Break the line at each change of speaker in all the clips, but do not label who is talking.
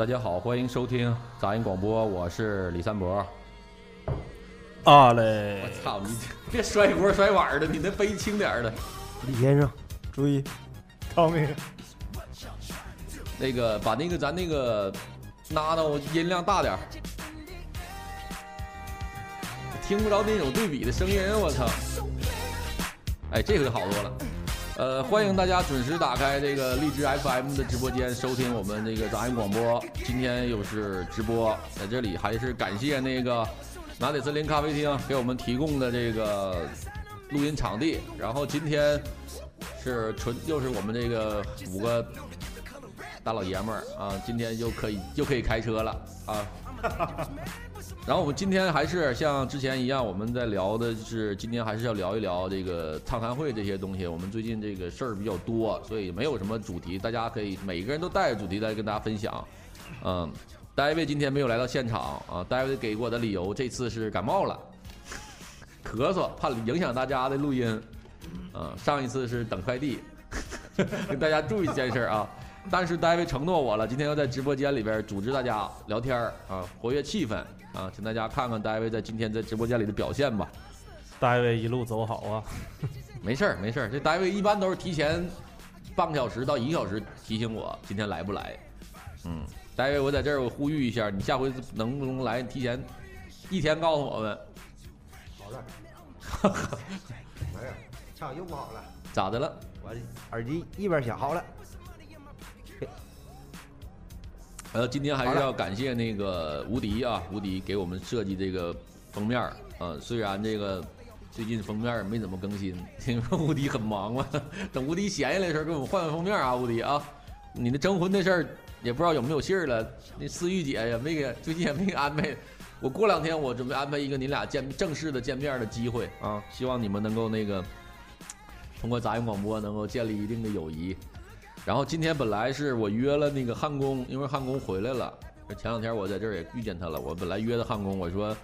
大家好，欢迎收听杂音广播，我是李三博。
啊嘞！
我操你！别摔锅摔碗的，你那杯轻点的。
李先生，注意，
汤米，
那个把那个咱那个拉到音量大点儿，听不着那种对比的声音，我操！哎，这回好多了。呃，欢迎大家准时打开这个荔枝 FM 的直播间，收听我们这个杂音广播。今天又是直播，在这里还是感谢那个拿铁森林咖啡厅给我们提供的这个录音场地。然后今天是纯又是我们这个五个大老爷们儿啊，今天又可以又可以开车了啊。然后我们今天还是像之前一样，我们在聊的是今天还是要聊一聊这个畅谈会这些东西。我们最近这个事儿比较多，所以没有什么主题，大家可以每个人都带着主题来跟大家分享。嗯，，David 今天没有来到现场啊，，David 给我的理由这次是感冒了，咳嗽，怕影响大家的录音。嗯，上一次是等快递，跟大家注意这件事儿啊。但是 David 承诺我了，今天要在直播间里边组织大家聊天儿啊，活跃气氛啊，请大家看看大卫在今天在直播间里的表现吧。
大卫一路走好啊！
没事儿，没事儿，这大卫一般都是提前半个小时到一个小时提醒我今天来不来。嗯，大卫，我在这儿我呼吁一下，你下回能不能来？提前一天告诉我们。
好了，没有，唱又不好了，
咋的了？
我耳机一边响好了。
呃，今天还是要感谢那个无敌啊，无敌给我们设计这个封面儿啊。虽然这个最近封面没怎么更新，因为无敌很忙嘛。等无敌闲下来的时候，给我们换换封面啊，无敌啊。你的征婚的事儿也不知道有没有信儿了。那思玉姐也没给，最近也没给安排。我过两天我准备安排一个你俩见正式的见面的机会啊，希望你们能够那个通过杂音广播能够建立一定的友谊。然后今天本来是我约了那个汉宫，因为汉宫回来了。前两天我在这儿也遇见他了。我本来约的汉宫，我说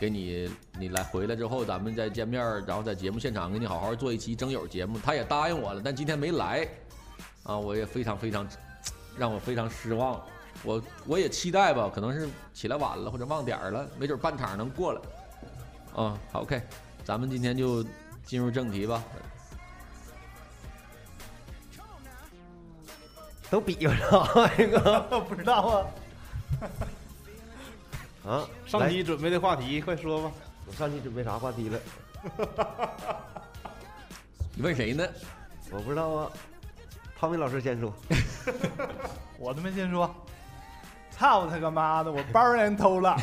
给你你来回来之后，咱们再见面，然后在节目现场给你好好做一期征友节目。他也答应我了，但今天没来，啊，我也非常非常让我非常失望。我我也期待吧，可能是起来晚了或者忘点儿了，没准半场能过来。啊，，OK，咱们今天就进入正题吧。
都比划着这个
不知道啊。
啊，
上期准备的话题，快说吧。
我上期准备啥话题了？
你问谁呢？
我不知道啊。汤米老师先说。
我他妈先说。操他个妈的！我包让人偷了。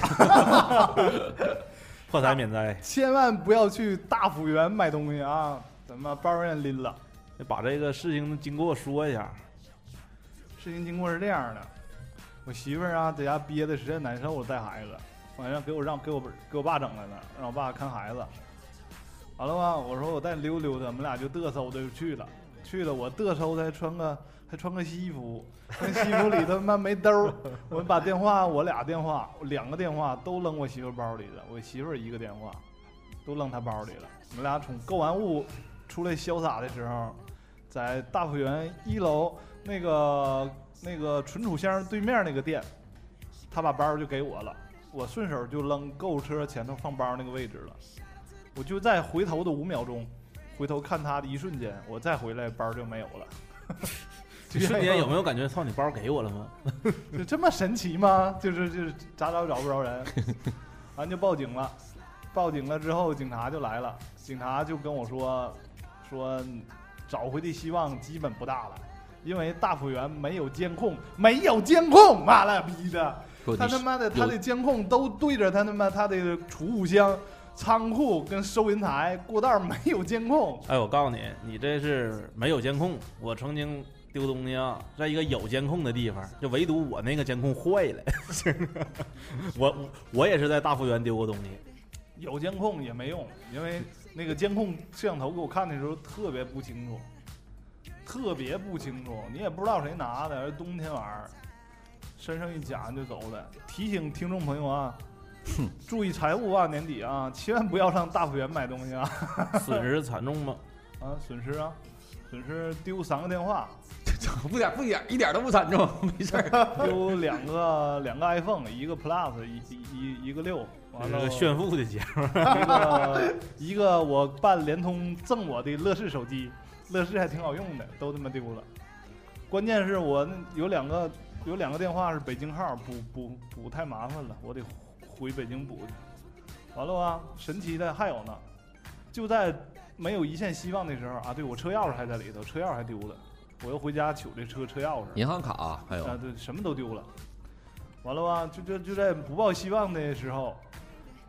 破财免灾。千万不要去大福园买东西啊！怎么包让人拎了？得把这个事情的经过说一下。事情经过是这样的，我媳妇儿啊在家憋的实在难受了，带孩子，晚上给我让给我给我爸整来了，让我爸看孩子。完了吧，我说我带你溜溜达，我们俩就嘚瑟的就去了。去了我嘚瑟的还穿个还穿个西服，那西服里头妈没兜。我把电话我俩电话两个电话都扔我媳妇包里了，我媳妇一个电话都扔她包里了。我们俩从购完物出来潇洒的时候，在大福源一楼。那个那个存储箱对面那个店，他把包就给我了，我顺手就扔购物车前头放包那个位置了。我就在回头的五秒钟，回头看他的一瞬间，我再回来包就没有了。
这瞬间有没有感觉操你包给我了吗？
就这么神奇吗？就是就是咋找找不着人，完就报警了。报警了之后，警察就来了，警察就跟我说说找回的希望基本不大了。因为大福园没有监控，没有监控，妈了逼的！他他妈的，他的监控都对着他他妈他的储物箱、仓库跟收银台过道没有监控。
哎，我告诉你，你这是没有监控。我曾经丢东西啊，在一个有监控的地方，就唯独我那个监控坏了。我我也是在大福园丢过东西，
有监控也没用，因为那个监控摄像头给我看的时候特别不清楚。特别不清楚，你也不知道谁拿的。冬天晚上，身上一夹就走了。提醒听众朋友啊，注意财务啊，年底啊，千万不要上大福源买东西啊。
损失惨重吗？
啊，损失啊，损失丢三个电话，
不点不点一点都不惨重，没事儿。
丢两个两个 iPhone，一个 Plus，一一一一个六，完了
炫富的节目。
一个一个我办联通赠我的乐视手机，乐视还挺好用的，都他妈丢了。关键是我那有两个有两个电话是北京号，补补补太麻烦了，我得回北京补去。完了吧，神奇的还有呢，就在没有一线希望的时候啊，对我车钥匙还在里头，车钥匙还丢了，我又回家取这车车钥匙。
银行卡还有
啊，对，什么都丢了。完了吧，就就就在不抱希望的时候，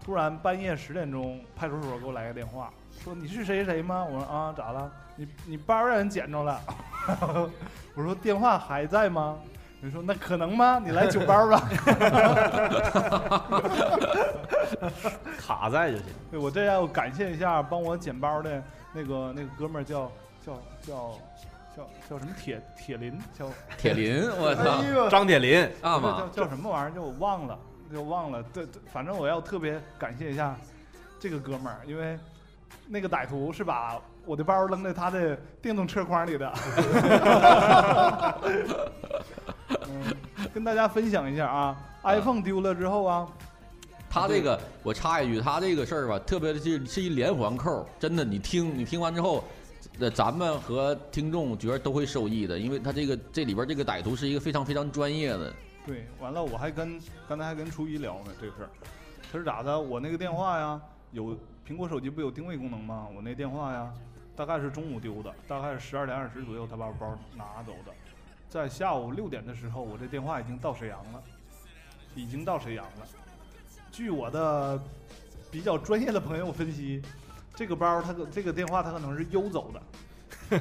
突然半夜十点钟，派出所给我来个电话，说你是谁谁谁吗？我说啊，咋了？你你包让人捡着了。我说电话还在吗？你说那可能吗？你来取包吧。
卡在就行。
对我这要感谢一下帮我捡包的那个那个哥们儿叫叫叫叫叫什么铁铁林叫
铁林，我操
张铁林，
啊
叫
嘛，
叫什么玩意儿？就我忘了，就忘了。对对，反正我要特别感谢一下这个哥们儿，因为那个歹徒是把我的包扔在他的电动车筐里的。嗯，跟大家分享一下啊，iPhone 丢了之后啊，
他这个我插一句，他这个事儿吧，特别的是是一连环扣，真的，你听你听完之后，那，咱们和听众觉得都会受益的，因为他这个这里边这个歹徒是一个非常非常专业的，
对，完了我还跟刚才还跟初一聊呢这个事儿，他是咋的？我那个电话呀，有苹果手机不有定位功能吗？我那电话呀，大概是中午丢的，大概是十二点二十左右，他把我包拿走的。在下午六点的时候，我这电话已经到沈阳了，已经到沈阳了。据我的比较专业的朋友分析，这个包他可这个电话他可能是邮走的。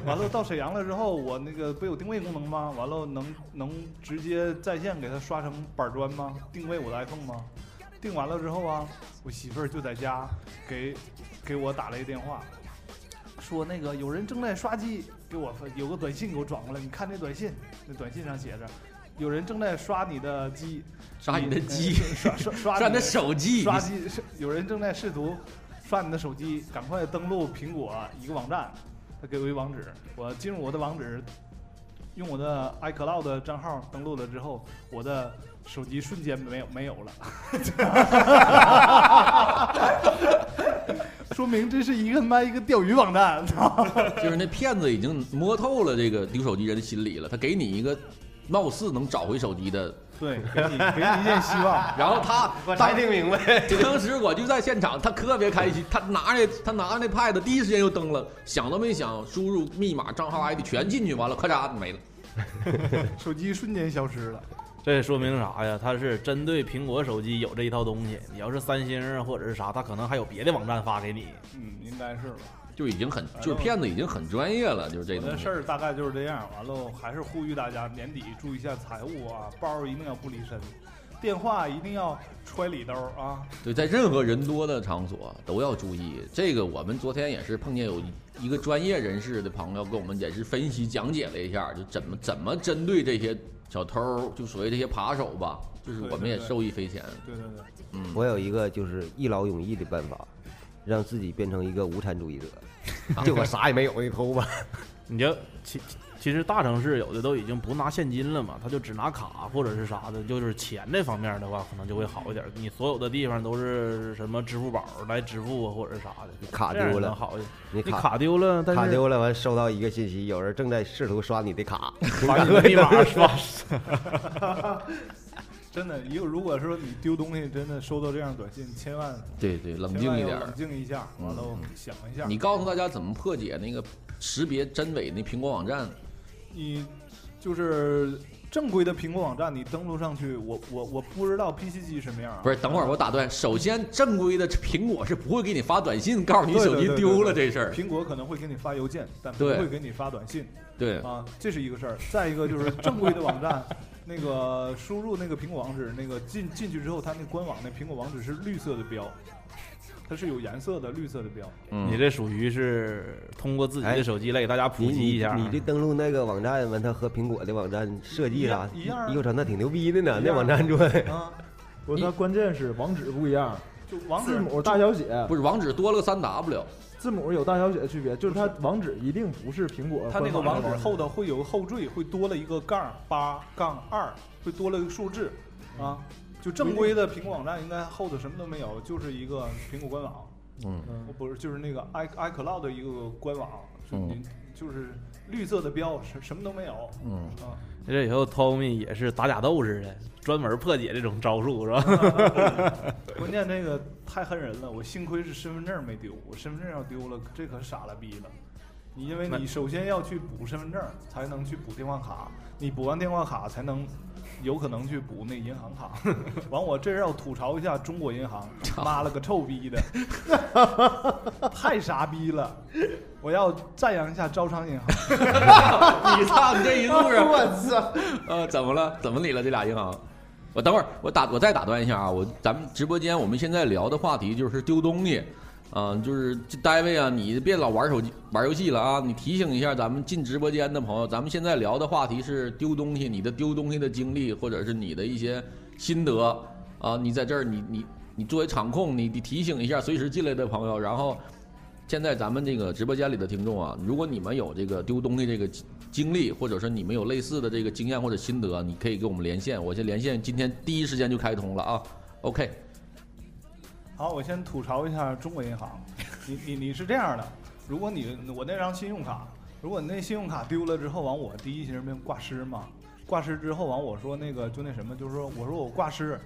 完了到沈阳了之后，我那个不有定位功能吗？完了能能直接在线给他刷成板砖吗？定位我的 iPhone 吗？定完了之后啊，我媳妇儿就在家给给我打了一电话，说那个有人正在刷机，给我发有个短信给我转过来，你看这短信，那短信上写着，有人正在刷你的机，
刷你的机，
刷刷刷
刷你的手机，
刷机，是有人正在试图刷你的手机，赶快登录苹果一个网站，他给我一网址，我进入我的网址，用我的 iCloud 账号登录了之后，我的手机瞬间没有没有了，说明这是一个他妈一个钓鱼网站，
就是那骗子已经摸透了这个丢手机人的心理了，他给你一个貌似能找回手机的，
对，给你给你一线希望。
然后他
我才听明白，
当时我就在现场，他特别开心，他拿着他拿着那 pad 第一时间就登了，想都没想，输入密码、账号、ID 全进去，完了，咔嚓没了。
手机瞬间消失了。
这说明啥呀？它是针对苹果手机有这一套东西。你要是三星啊或者是啥，它可能还有别的网站发给你。
嗯，应该是吧。
就已经很，就是骗子已经很专业了，就是这东西
事。儿大概就是这样。完了，还是呼吁大家年底注意一下财务啊，包儿一定要不离身，电话一定要揣里兜儿啊。
对，在任何人多的场所都要注意。这个我们昨天也是碰见有一个专业人士的朋友跟我们也是分析讲解了一下，就怎么怎么针对这些小偷，就所谓这些扒手吧，就是我们也受益匪浅。
对对对，
嗯，
我有一个就是一劳永逸的办法，让自己变成一个无产主义者，
啊
就我啥也没有，你偷吧。
你就其实大城市有的都已经不拿现金了嘛，他就只拿卡或者是啥的，就是钱这方面的话，可能就会好一点。你所有的地方都是什么支付宝来支付啊，或者是啥的，
你卡丢了，
能好一点。你
你卡
卡丢了，但是
卡丢了，完收到一个信息，有人正在试图刷你的卡，
把你的密码刷。
真的，一个如果说你丢东西，真的收到这样短信，千万
对对，冷静一点
冷。静一下，完了
嗯
想一下。
你告诉大家怎么破解那个识别真伪那苹果网站？
你就是正规的苹果网站，你登录上去，我我我不知道 PC 机什么样啊。
不是，等会儿我打断。首先，正规的苹果是不会给你发短信告诉你手机丢了这事儿。
苹果可能会给你发邮件，但不会给你发短信
对，
啊，这是一个事儿。再一个就是正规的网站，那个输入那个苹果网址，那个进进去之后，它那官网那苹果网址是绿色的标，它是有颜色的绿色的标。
嗯
你这属于是通过自己的手机来给大家普及一下。
你你这登录那个网站完，它和苹果的网站设计啥
一样
我操，那挺牛逼的呢，那网站做的。
啊，
不，它关键是网址不一样，
就网址
字母大小写，
不是网址多了个三 W，
字母有大小写的区别，就是它网址一定不是苹果
它那个网址后头会有个后缀，会多了一个杠八杠二，会多了一个数字啊。就正规的苹果网站应该后头什么都没有，就是一个苹果官网，
嗯，
嗯
不是就是那个 i iCloud 的一个官网，就
嗯
就是绿色的标，什什么都没有
嗯，
啊。
这以后 Tommy 也是打假斗似的，专门破解这种招数，是吧？
关键那个太恨人了，我幸亏是身份证没丢，我身份证要丢了，这可傻了逼了。你因为你首先要去补身份证，才能去补电话卡，你补完电话卡才能有可能去补那银行卡。完，我这是要吐槽一下中国银行，妈了个臭逼的，太傻逼了！我要赞扬一下招商银行。
你操，你这一路上，
我操！
呃，怎么了？怎么理了？这俩银行？我等会儿，我打，我再打断一下啊！我咱们直播间我们现在聊的话题就是丢东西，啊、就是这单位啊，你别老玩手机、玩游戏了啊！你提醒一下咱们进直播间的朋友，咱们现在聊的话题是丢东西，你的丢东西的经历，或者是你的一些心得啊！你在这儿，你你你作为场控，你你提醒一下随时进来的朋友，然后。现在咱们这个直播间里的听众啊，如果你们有这个丢东西这个经历，或者说你们有类似的这个经验或者心得，你可以给我们连线。我这连线今天第一时间就开通了啊。OK，
好，我先吐槽一下中国银行。你你你是这样的，如果你我那张信用卡，如果你那信用卡丢了之后，完我第一时间挂失嘛，挂失之后完我说那个就那什么，就是说我说我挂失，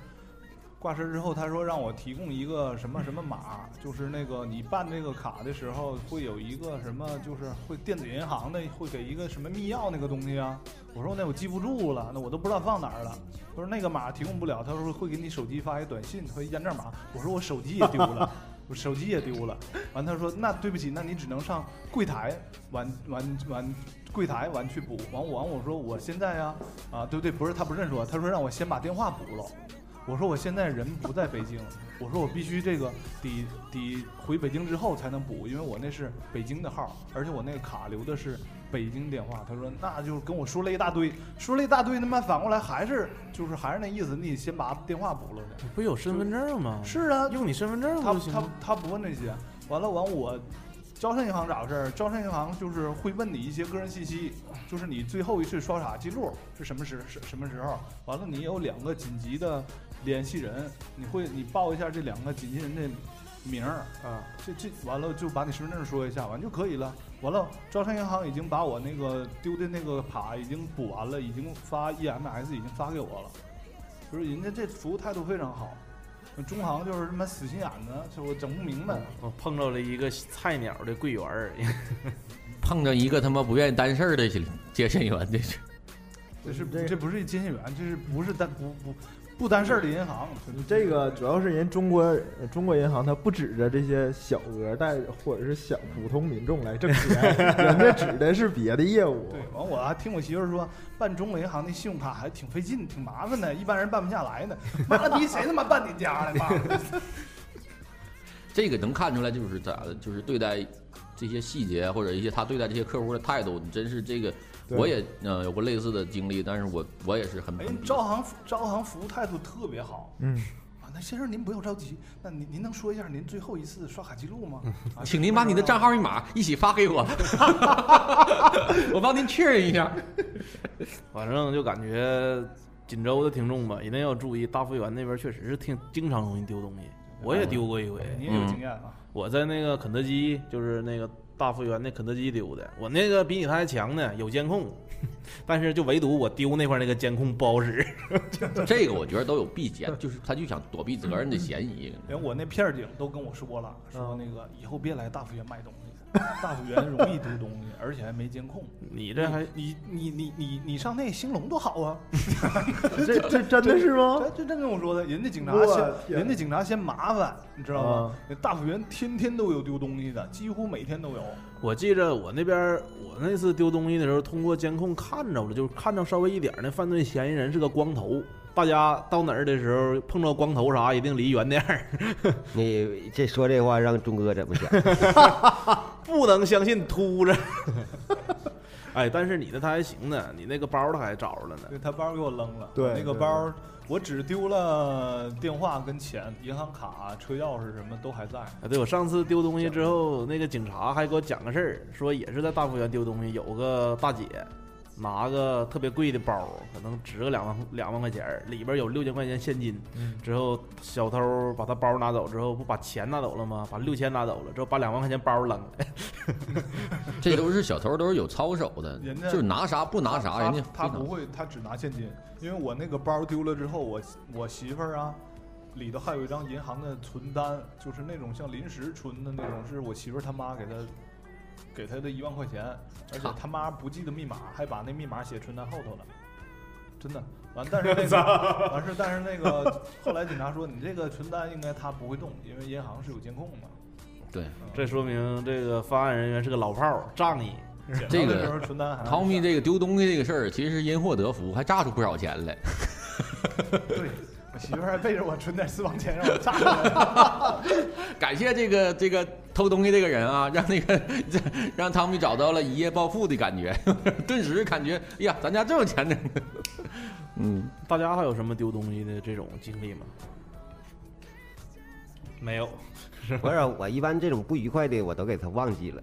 挂失之后他说让我提供一个什么什么码，就是那个你办这个卡的时候会有一个什么，就是会电子银行的会给一个什么密钥那个东西啊。我说那我记不住了，那我都不知道放哪儿了。他说那个码提供不了，他说会给你手机发一短信和验证码。我说我手机也丢了，我手机也丢了。完他说那对不起，那你只能上柜台完完完柜台完去补。完我完我说我现在呀啊对不对不是他不认识我，他说让我先把电话补了。我说我现在人不在北京，我说我必须这个得得回北京之后才能补，因为我那是北京的号，而且我那个卡留的是北京电话。他说那就跟我说了一大堆，说了一大堆，他妈反过来还是就是还是那意思，你得先把电话补了的。
不有身份证吗？
是啊，
用你身份证
他他
不行吗？
他不问这些，完了完我，招商银行咋回事？招商银行就是会问你一些个人信息，就是你最后一次刷卡记录是什么时什什么时候？完了你有两个紧急的联系人，你会你报一下这两个紧急人的名儿啊，这这完了就把你身份证说一下，完就可以了。完了，招商银行已经把我那个丢的那个卡已经补完了，已经发 EMS 已经发给我了，就是人家这服务态度非常好。中行就是他妈死心眼子，就我整不明白。
我碰着了一个菜鸟的柜员儿，
碰着一个他妈不愿意担事儿的接线员，这是
这是
这
这不是接线员，这是不是担不不不担事儿的银行？
你这个主要是人中国呃中国银行，它不指着这些小额贷或者是小普通民众来挣钱，人家指的是别的业务。
对，完我还听我媳妇儿说，办中国银行的信用卡还挺费劲，挺麻烦的，一般人办不下来呢。妈了逼，谁他妈办你家的？妈的！
这个能看出来就是咋的，就是对待这些细节或者一些他对待这些客户的态度，你真是这个，
对
我也呃有过类似的经历，但是我我也是很
哎
很，
招行招行服务态度特别好
嗯，
啊。那先生您不用着急，那您您能说一下您最后一次刷卡记录吗？啊
请您把你的账号密码一起发给我，我帮您确认一下。
反正就感觉锦州的听众吧，一定要注意，大福源那边确实是挺经常容易丢东西，我也丢过一回。
您也有经验啊。
我在那个肯德基，就是那个大福源那肯德基丢的，我那个比你还强呢，有监控，但是就唯独我丢那块那个监控不好使。
这个我觉得都有避嫌，就是他就想躲避责任的嫌疑。
连我那片儿警都跟我说了，说
嗯
那个以后别来大福源卖东西，大福园容易丢东西，而且还没监控。
你这还
你你你你你上那兴隆多好啊！
这这真的是吗？
这这真跟我说的，人家警察人家警察嫌麻烦，你知道吗大福园天天都有丢东西的，几乎每天都有。
我记着我那边儿我那次丢东西的时候，通过监控看着了，就是看着稍微一点儿那犯罪嫌疑人是个光头。大家到哪儿的时候碰到光头啥，一定离远点儿，
你这说这话让钟哥怎么想？
不能相信秃子。哎，但是你的他还行呢，你那个包他还找着了呢。
对他包给我扔了，
对
那个包我只丢了电话跟钱，银行卡、车钥匙什么都还在。
啊，对我上次丢东西之后，那个警察还给我讲个事儿，说也是在大福园丢东西，有个大姐拿个特别贵的包，可能值个两万两万块钱，里边有六千块钱现金。
嗯
之后小偷把他包拿走之后，不把钱拿走了吗？把六千拿走了，之后把两万块钱包扔了。
这都是小偷，都是有操守的
人，家
就是拿啥不拿啥，人家
他不会，他只拿现金，因为我那个包丢了之后，我我媳妇儿啊，里头还有一张银行的存单，就是那种像临时存的那种，是我媳妇儿他妈给他给他的一万块钱，而且他妈不记得密码，还把那密码写存单后头了，真的。完，但是那个 完事，但是那个后来警察说，你这个存单应该他不会动，因为银行是有监控的。
对。
这说明这个发案人员是个老炮儿，仗义。
这个
查的时候存单还
汤米这个丢东西这个事儿，其实因祸得福，还炸出不少钱来。
对我媳妇儿还背着我存点私房钱让我炸了。
感谢这个这个偷东西这个人啊，让那个 让汤米找到了一夜暴富的感觉，顿时感觉，哎呀，咱家这有钱呢。嗯，
大家还有什么丢东西的这种经历吗？没有。
不是，我一般这种不愉快的我都给他忘记了。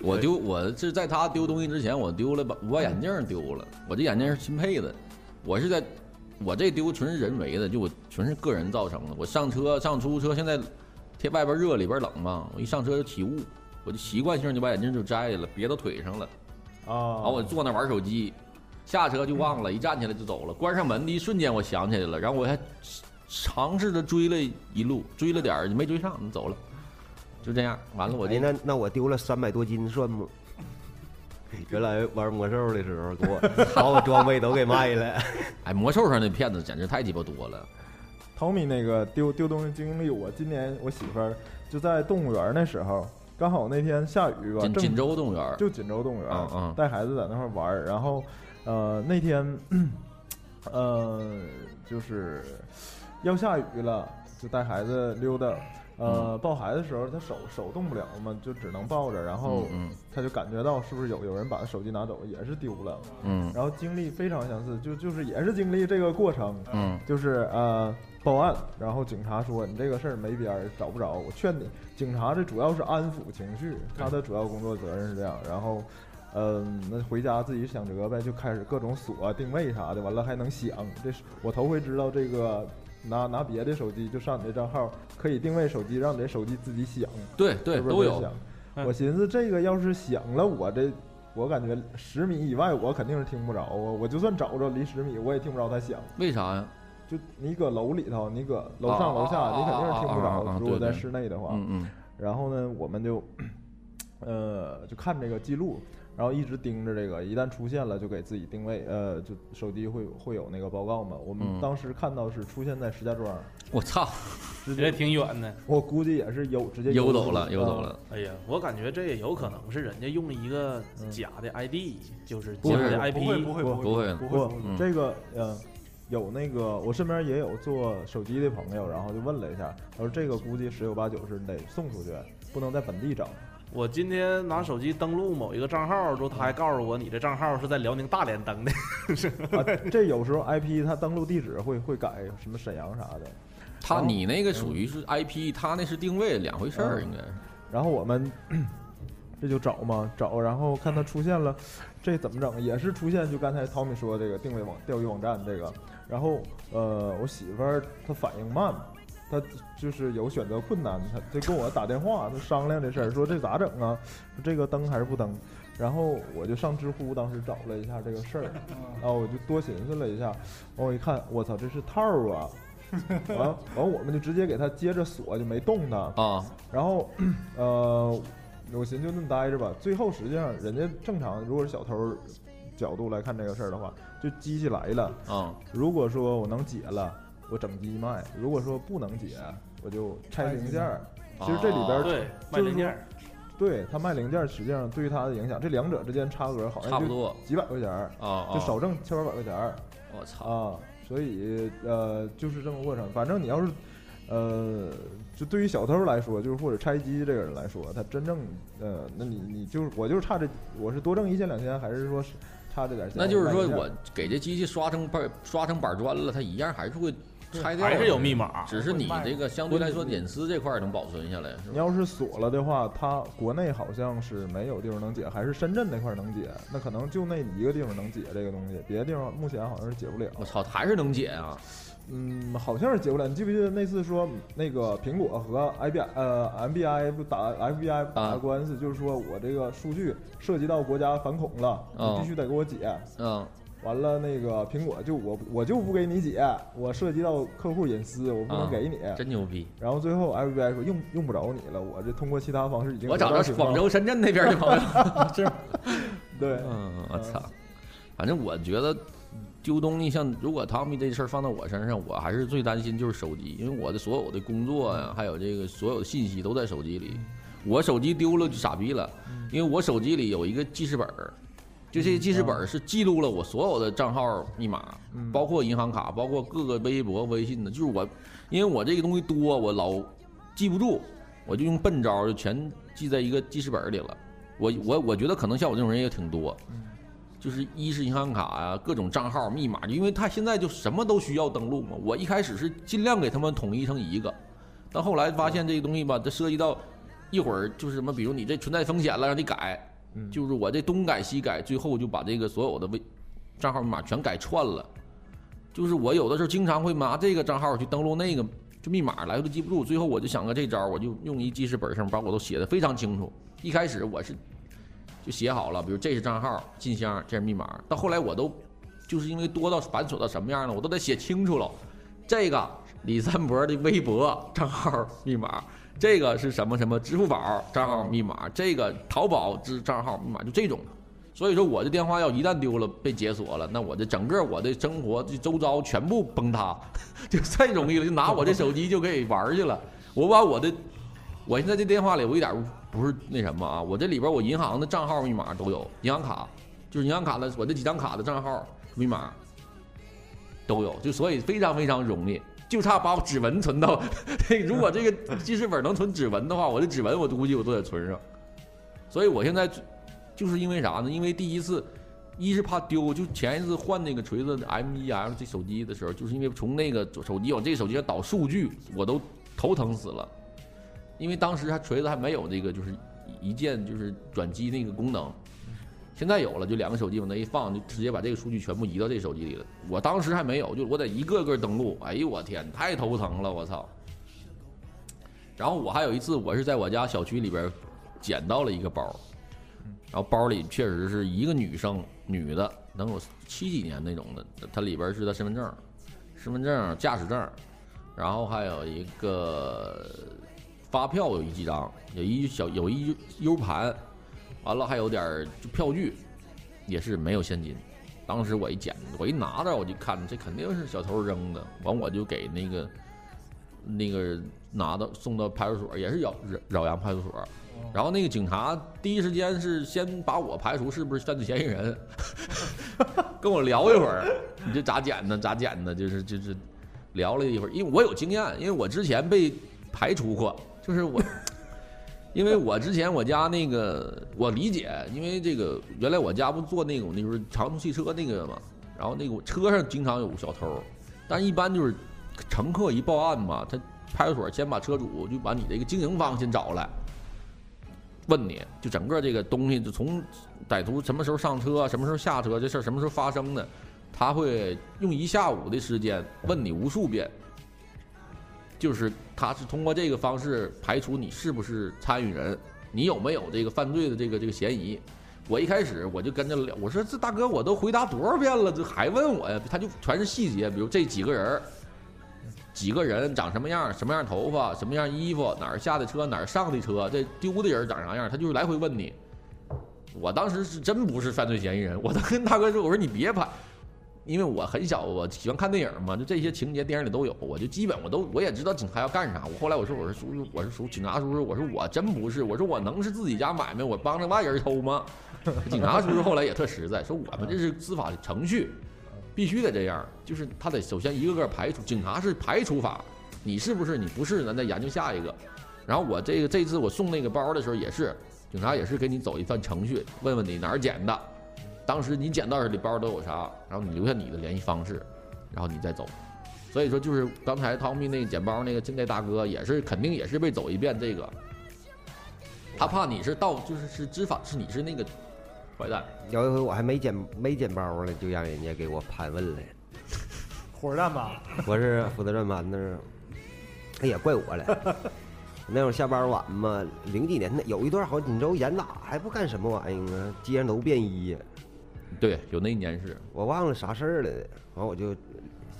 我丢我是在他丢东西之前，我丢了把我把眼镜丢了，我这眼镜是新配的，我是在我这丢纯是人为的，就我纯是个人造成的。我上车上出租车，现在天外边热里边冷嘛，我一上车就起雾，我就习惯性就把眼镜就摘了，别到腿上了。
啊，
然后我坐那玩手机，下车就忘了，一站起来就走了。关上门的一瞬间，我想起来了，然后我还尝试着追了一路，追了点儿没追上，走了，就这样。完了，我
哎，那那我丢了三百多斤算不？原来玩魔兽的时候，给我 把我装备都给卖了。
哎，魔兽上的骗子简直太鸡巴多了。
Tommy 那个丢丢东西经历，我今年我媳妇儿就在动物园那时候，刚好那天下雨吧，
锦锦州动物园，
就锦州动物园，
嗯嗯
带孩子在那块玩儿，然后呃那天呃就是要下雨了，就带孩子溜达。呃，抱孩子的时候，他手手动不了嘛，就只能抱着，然后
嗯
他就感觉到是不是有有人把他手机拿走，也是丢了，
嗯
然后经历非常相似，就就是也是经历这个过程，
嗯
就是呃报案，然后警察说你这个事儿没边儿，找不着。我劝你，警察这主要是安抚情绪，他的主要工作责任是这样。然后，嗯、那回家自己想辙呗，就开始各种锁定位啥的，完了还能响。这是我头回知道这个。拿拿别的手机就上你这账号，可以定位手机，让你这手机自己响，
对对
是不是
都有
我寻思这个要是响了，我这我感觉十米以外我肯定是听不着啊，我就算找着离十米我也听不着它响。
为啥呀？
就你搁楼里头，你搁楼上
啊
楼下，
啊
你肯定是听不着。如果在室内的话，
嗯嗯
然后呢，我们就，呃，就看这个记录，然后一直盯着这个，一旦出现了就给自己定位，呃，就手机会会有那个报告嘛。我们
嗯
当时看到是出现在石家庄，
我操，
直接
挺远的。
我估计也是悠直接
游走了，游走。
啊
了。
哎呀，我感觉这也有可能是人家用一个
嗯
假的 ID，就是
不
假的
是
IP，
不会不会
不
会
不会
不
不
会
嗯
这个呃，有那个我身边也有做手机的朋友，然后就问了一下，他说这个估计十有八九是得送出去，不能在本地整。
我今天拿手机登录某一个账号之后，他还告诉我你这账号是在辽宁大连登的。
啊，这有时候 IP 它登录地址会会改，什么沈阳啥的。
他你那个属于是 IP，他那是定位，两回事儿，
嗯
应该是。
然后我们 这就找嘛找，然后看它出现了，这怎么整？也是出现就刚才汤米说这个定位网钓鱼网站这个，然后呃我媳妇儿她反应慢，她就是有选择困难，他就跟我打电话，他商量这事儿，说这咋整啊？说这个登还是不登？然后我就上知乎当时找了一下这个事儿，然后我就多寻思了一下，完我一看，我操，这是套儿啊！完完我们就直接给他接着锁，就没动它。
啊，
然后，呃，我寻思就那么待着吧。最后实际上，人家正常，如果是小偷角度来看这个事儿的话，就机器来了。
啊，
如果说我能解了，我整机卖；如果说不能解，我就拆零件儿。其实这里边儿，
对，卖零件儿。
对他卖零件儿，实际上对于他的影响，这两者之间差额好像就
差不多
几百块钱儿，
啊啊，
就少挣千八百块钱儿。
我操，
啊，所以呃，就是这么过程。反正你要是呃，就对于小偷来说，就是或者拆机这个人来说，他真正呃，那你你就是我就是差这，我是多挣一千两千，还是说是差这点钱？
那就是说我给这机器刷成板刷成板砖了，它一样还是会拆掉，
还是有密码。
只是你这个相对来说隐私这块儿能保存下来，是吧？
你要是锁了的话，它国内好像是没有地方能解，还是深圳那块儿能解？那可能就那一个地方能解这个东西，别的地方目前好像是解不了。
我操，还是能解啊！
嗯，好像是解不了。你记不记得那次说那个苹果和 IBI 呃 MBI 不打 FBI 打
的
官司，就是说我这个数据涉及到国家反恐了，
哦
你必须得给我解。
嗯，
完了，那个苹果就我我就不给你解，我涉及到客户隐私，我不能
啊
给你。
真牛逼！
然后最后 FBI 说用用不着你了，我这通过其他方式已经
我找
到
广州、深圳那边的朋友？
对，
嗯，我操！反正我觉得丢东西，像如果汤米这事儿放到我身上，我还是最担心就是手机，因为我的所有的工作呀，还有这个所有的信息都在手机里。我手机丢了就傻逼了，因为我手机里有一个记事本这些记事本儿是记录了我所有的账号密码，包括银行卡，包括各个微博、微信的。就是我，因为我这个东西多，我老记不住，我就用笨招儿就全记在一个记事本儿里了。我我我觉得可能像我这种人也挺多，就是一是银行卡啊，各种账号密码，因为他现在就什么都需要登录嘛。我一开始是尽量给他们统一成一个，但后来发现这个东西吧，它涉及到一会儿就是什么，比如你这存在风险了，让你改，就是我这东改西改，最后就把这个所有的微账号密码全改串了。就是我有的时候经常会拿这个账号去登录那个，就密码来回都记不住，最后我就想个这招，我就用一记事本上把我都写的非常清楚。一开始我是就写好了，比如这是账号、信箱，这是密码。到后来我都就是因为多到繁琐到什么样了，我都得写清楚了。这个李三博的微博账号密码，这个是什么什么支付宝账号密码，这个淘宝支账号密码，就这种。所以说，我的电话要一旦丢了被解锁了，那我的整个我的生活就周遭全部崩塌，就太容易了，就拿我这手机就可以玩去了。我把我的，我现在这电话里我一点不是那什么啊，我这里边我银行的账号密码都有，银行卡就是银行卡的我这几张卡的账号密码都有，就所以非常非常容易，就差把指纹存到。如果这个记事本能存指纹的话，我的指纹我估计我都得存上。所以我现在就是因为啥呢？因为第一次，一是怕丢，就前一次换那个锤子 M 1 L 这手机的时候，就是因为从那个手机往这个手机上导数据，我都头疼死了。因为当时还锤子还没有这个就是一键就是转机那个功能，现在有了，就两个手机往那一放，就直接把这个数据全部移到这手机里了。我当时还没有，就我得一个个登录，哎呦我天，太头疼了，我操！然后我还有一次，我是在我家小区里边捡到了一个包，然后包里确实是一个女生，女的，能有七几年那种的，它里边是她身份证、身份证、驾驶证，然后还有一个发票有一几张，有一小有一 U 盘，完了还有点就票据，也是没有现金。当时我一捡，我一拿着我就看，这肯定是小偷扔的，完我就给那个那个拿到送到派出所，也是饶饶饶阳派出所。然后那个警察第一时间是先把我排除是不是犯罪嫌疑人，跟我聊一会儿，你这咋捡的？咋捡的？就是就是聊了一会儿，因为我有经验，因为我之前被排除过，就是我，因为我之前我家那个我理解，因为这个原来我家不做那种那就是长途汽车那个嘛，然后那个车上经常有小偷，但一般就是乘客一报案嘛，他派出所先把车主就把你这个经营方先找来。问你就整个这个东西，就从歹徒什么时候上车，什么时候下车，这事儿什么时候发生的，他会用一下午的时间问你无数遍，就是他是通过这个方式排除你是不是参与人，你有没有这个犯罪的这个这个嫌疑。我一开始我就跟着聊，我说这大哥我都回答多少遍了，这还问我呀？他就全是细节，比如这几个人。几个人长什么样，什么样头发，什么样衣服，哪儿下的车，哪儿上的车，这丢的人长啥样，他就是来回问你。我当时是真不是犯罪嫌疑人，我都跟大哥说，我说你别拍，因为我很小，我喜欢看电影嘛，就这些情节电影里都有，我就基本我都我也知道警察要干啥。我后来我说我说叔叔，我是叔警察叔叔，我说我真不是，我说我能是自己家买卖，我帮着外人偷吗？警察叔叔后来也特实在，说我们这是司法程序。必须得这样，就是他得首先一个个排除，警察是排除法，你是不是？你不是，咱再研究下一个。然后我这个这次我送那个包的时候也是，警察也是给你走一段程序，问问你哪儿捡的，当时你捡到里包都有啥，然后你留下你的联系方式，然后你再走。所以说就是刚才汤米那个捡包那个那大哥也是肯定也是被走一遍这个，他怕你是盗就是是知法是你是那个坏蛋。
有一回我还没捡没捡包呢，就让人家给我盘问了。
火车站吧，
我是火车站盘那儿，他也怪我了。那会儿下班晚嘛，零几年的有一段好，你知道严打还不干什么玩意儿啊？街上都便衣。
对，有那一年是
我忘了啥事儿了。完我就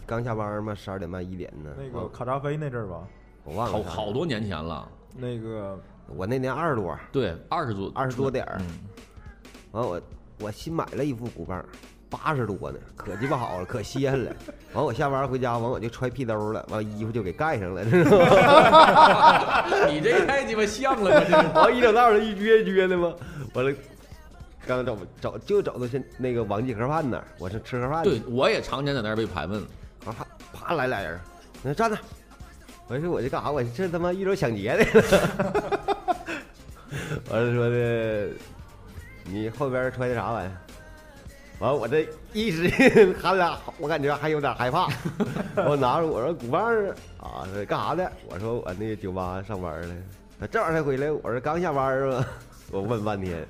刚下班嘛，十二点半一点呢。
那个卡扎菲那阵儿吧，
我忘了。
好好多年前了。
那个
我那年二十多，
对，二十多
二十多点儿。
嗯。
完我我新买了一副鼓棒。八十多呢，可鸡巴好了，可鲜了。完我下班回家，完我就揣屁兜了，完衣服就给盖上了，知道
吗？你这太鸡巴像了，
完一整道的一撅一撅的吗？完了，刚找找就找到现那个王记盒饭那儿，我是吃盒饭。
对，我也常年在那儿被盘问，
完啪啪来俩人，那站那。我说我这干啥？我这他妈遇着抢劫的。完了说的，你后边揣的啥玩意儿？完，我这一时他俩，我感觉还有点害怕。我拿着我说鼓棒啊，干啥的？我说我那个酒吧上班呢。他这会儿才回来。我说刚下班是吧？我问半天，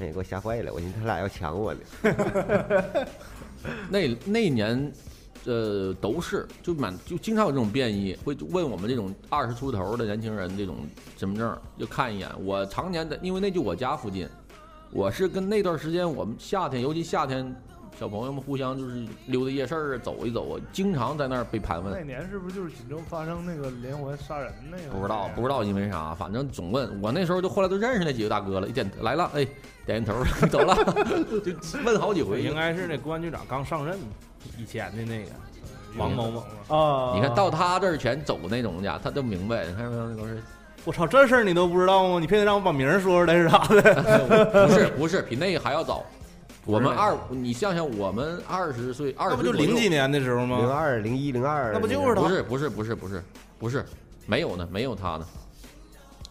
哎，给我吓坏了。我寻思他俩要抢我呢。
那那年，呃，都是就满就经常有这种变异，会问我们这种二十出头的年轻人这种身份证，就看一眼。我常年的，因为那就我家附近。我是跟那段时间，我们夏天，尤其夏天，小朋友们互相就是溜达夜市儿走一走，经常在那儿被盘问。
那年是不是就是锦州发生那个连环杀人那个？
不知道，不知道因为啥，反正总问我那时候就后来都认识那几个大哥了，一点来了，哎，点点头 走了，就问好几回。
应该是那公安局长刚上任，以前的那个王某某
啊。
你看到他这儿全走那种家，他都明白，你看没有？那都是。
我操，这事儿你都不知道吗？你非得让我把名儿说出来是啥
的？不是不是，比那个还要早。我们二，你想想，我们二十岁，二十
不就零几年的时候吗？
零二、零一、零二，
那不就是他？
不是不是不是不是不是，没有呢，没有他呢。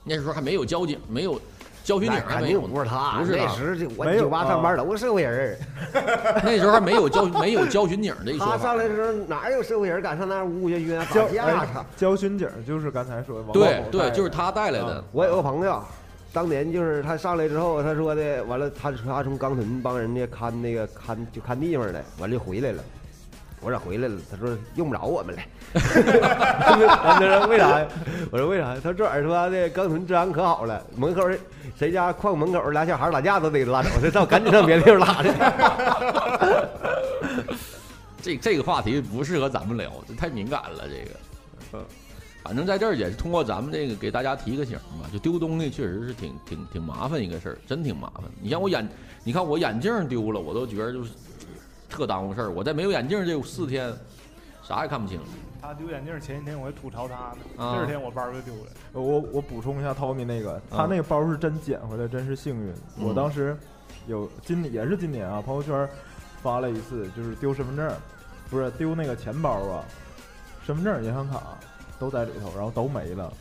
那时候还没有交警，没有。交巡警
没有不是他，
不是
那时我酒吧上班都是社会人
那时候还没有交没有交巡警这一说
他上来的时候哪有社会人敢上那呜呜喧喧
打架？交巡警就是刚才说的。
对对，就是他带来的。
我有个朋友，当年就是他上来之后，他说的，完了他他从钢屯帮人家看那个看就看地方的，完了就回来了。我咋回来了？他说用不着我们了。他说为啥呀？我说为啥？他说这儿说的钢屯治安可好了，门口谁家矿门口俩小孩打架都得拉走，这到赶紧上别的地方拉去。
这这个话题不适合咱们聊，这太敏感了。这个，嗯，反正在这儿也是通过咱们这个给大家提个醒吧。就丢东西确实是挺挺挺麻烦一个事儿，真挺麻烦。你像我眼，你看我眼镜丢了，我都觉得就是。特耽误事儿，我在没有眼镜这四天，啥也看不清。
他丢眼镜前几天我还吐槽他呢，第二天我包就丢了。
我我补充一下，Tommy 那个，他那个包是真捡回来，真是幸运。我当时有今也是今年啊，朋友圈发了一次，就是丢身份证，不是丢那个钱包啊，身份证、银行卡都在里头，然后都没了。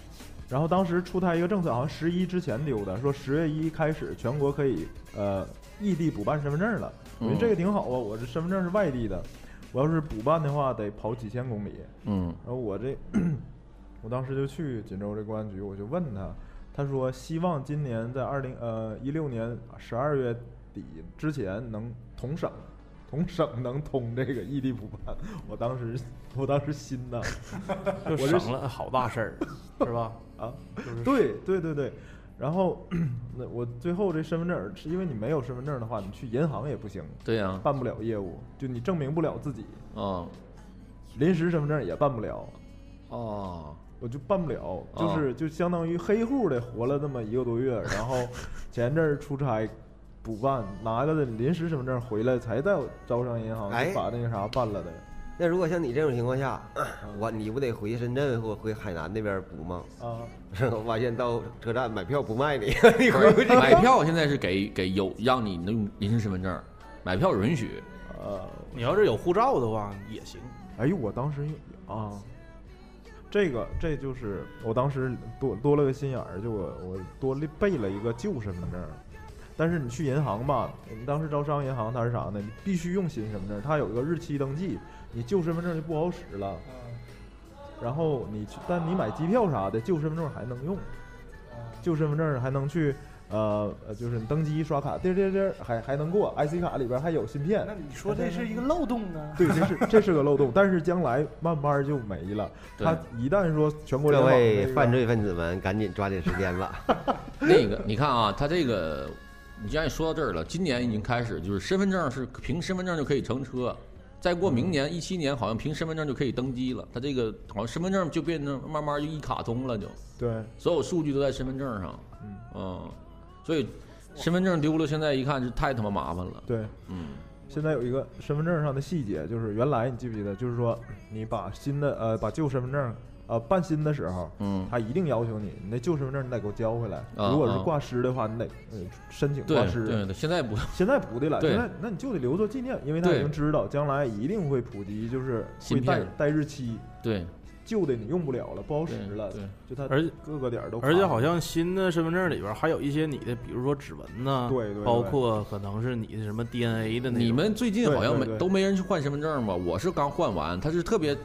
然后当时出台一个政策，好像十一之前丢的，说十月一开始全国可以呃异地补办身份证了。我觉得这个挺好啊，我这身份证是外地的，我要是补办的话得跑几千公里。
嗯，
然后我这，我当时就去锦州这公安局，我就问他，他说希望今年在二零呃一六年十二月底之前能同省，同省能通这个异地补办。我当时我当时心呐，
就省了好大事儿，是吧？
啊，对对对对。然后，那我最后这身份证是因为你没有身份证的话，你去银行也不行。
对呀，
办不了业务，就你证明不了自己。
啊，
临时身份证也办不了。
哦，
我就办不了，就是就相当于黑户的活了那么一个多月，然后前阵儿出差补办，拿了的临时身份证回来，才在招商银行把那个啥办了的。
那如果像你这种情况下，我你不得回深圳或回海南那边补吗？
啊，
我发现到车站买票不卖你，
你回不去。买票现在是给给有让你用临时身份证，买票允许。
呃，你要是有护照的话也行。
哎呦，我当时啊，这个这就是我当时多多了个心眼儿，就我我多了备了一个旧身份证。但是你去银行吧，你当时招商银行它是啥呢？你必须用新身份证，它有一个日期登记，你旧身份证就不好使了。然后你去，但你买机票啥的，旧身份证还能用，旧身份证还能去，呃呃，就是你登机刷卡，滴儿滴滴还还能过，IC 卡里边还有芯片
那。你说这是一个漏洞啊？
对，这是这是个漏洞，但是将来慢慢就没了。他一旦说全国
各
联网
位
这个
犯罪分子们，赶紧抓紧时间吧。
那个，你看啊，他这个，你既然说到这儿了，今年已经开始，就是身份证是凭身份证就可以乘车，再过明年一七年好像凭身份证就可以登机了。他这个好像身份证就变成慢慢就一卡通了就，
对，
所有数据都在身份证上。
嗯
嗯，所以身份证丢了，现在一看是太他妈麻烦了。
对。
嗯，
现在有一个身份证上的细节，就是原来你记不记得，就是说你把新的呃把旧身份证呃办新的时候，
嗯，
他一定要求你，你那旧身份证你得给我交回来。
啊
如果是
啊。
挂失的话，你得呃申请
对
挂失。
对对，现在不，
现在不的了，
对。
现在那你就得留作纪念，因为他已
对
经知道将来一定会普及，就是会带带日期，
对。
旧的你用不了了，不好使了，
对对，
就它
而且
各个点儿都卡
而且好像新的身份证里边还有一些你的，比如说指纹呐，
对对对。
包括可能是你的什么 DNA 的那种。
你们最近好像没
对对对。
都没人去换身份证吧？我是刚换完，他是特别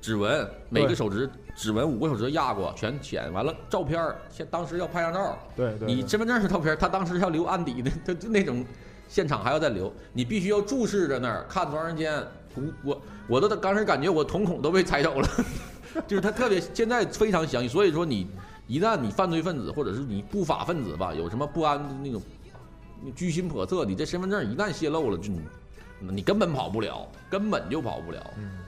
指纹，每个手指指纹五个手指头压过，全填完了，照片儿现当时要拍张照，
对
你身份证是照片儿，他当时要留案底的，他就那种现场还要再留，你必须要注视着那儿看多长时间。我我我都当时感觉我瞳孔都被踩走了，就是他特别现在非常详细，所以说你一旦你犯罪分子或者是你不法分子吧，有什么不安的那种居心叵测，你这身份证一旦泄露了，就你你根本跑不了，根本就跑不了。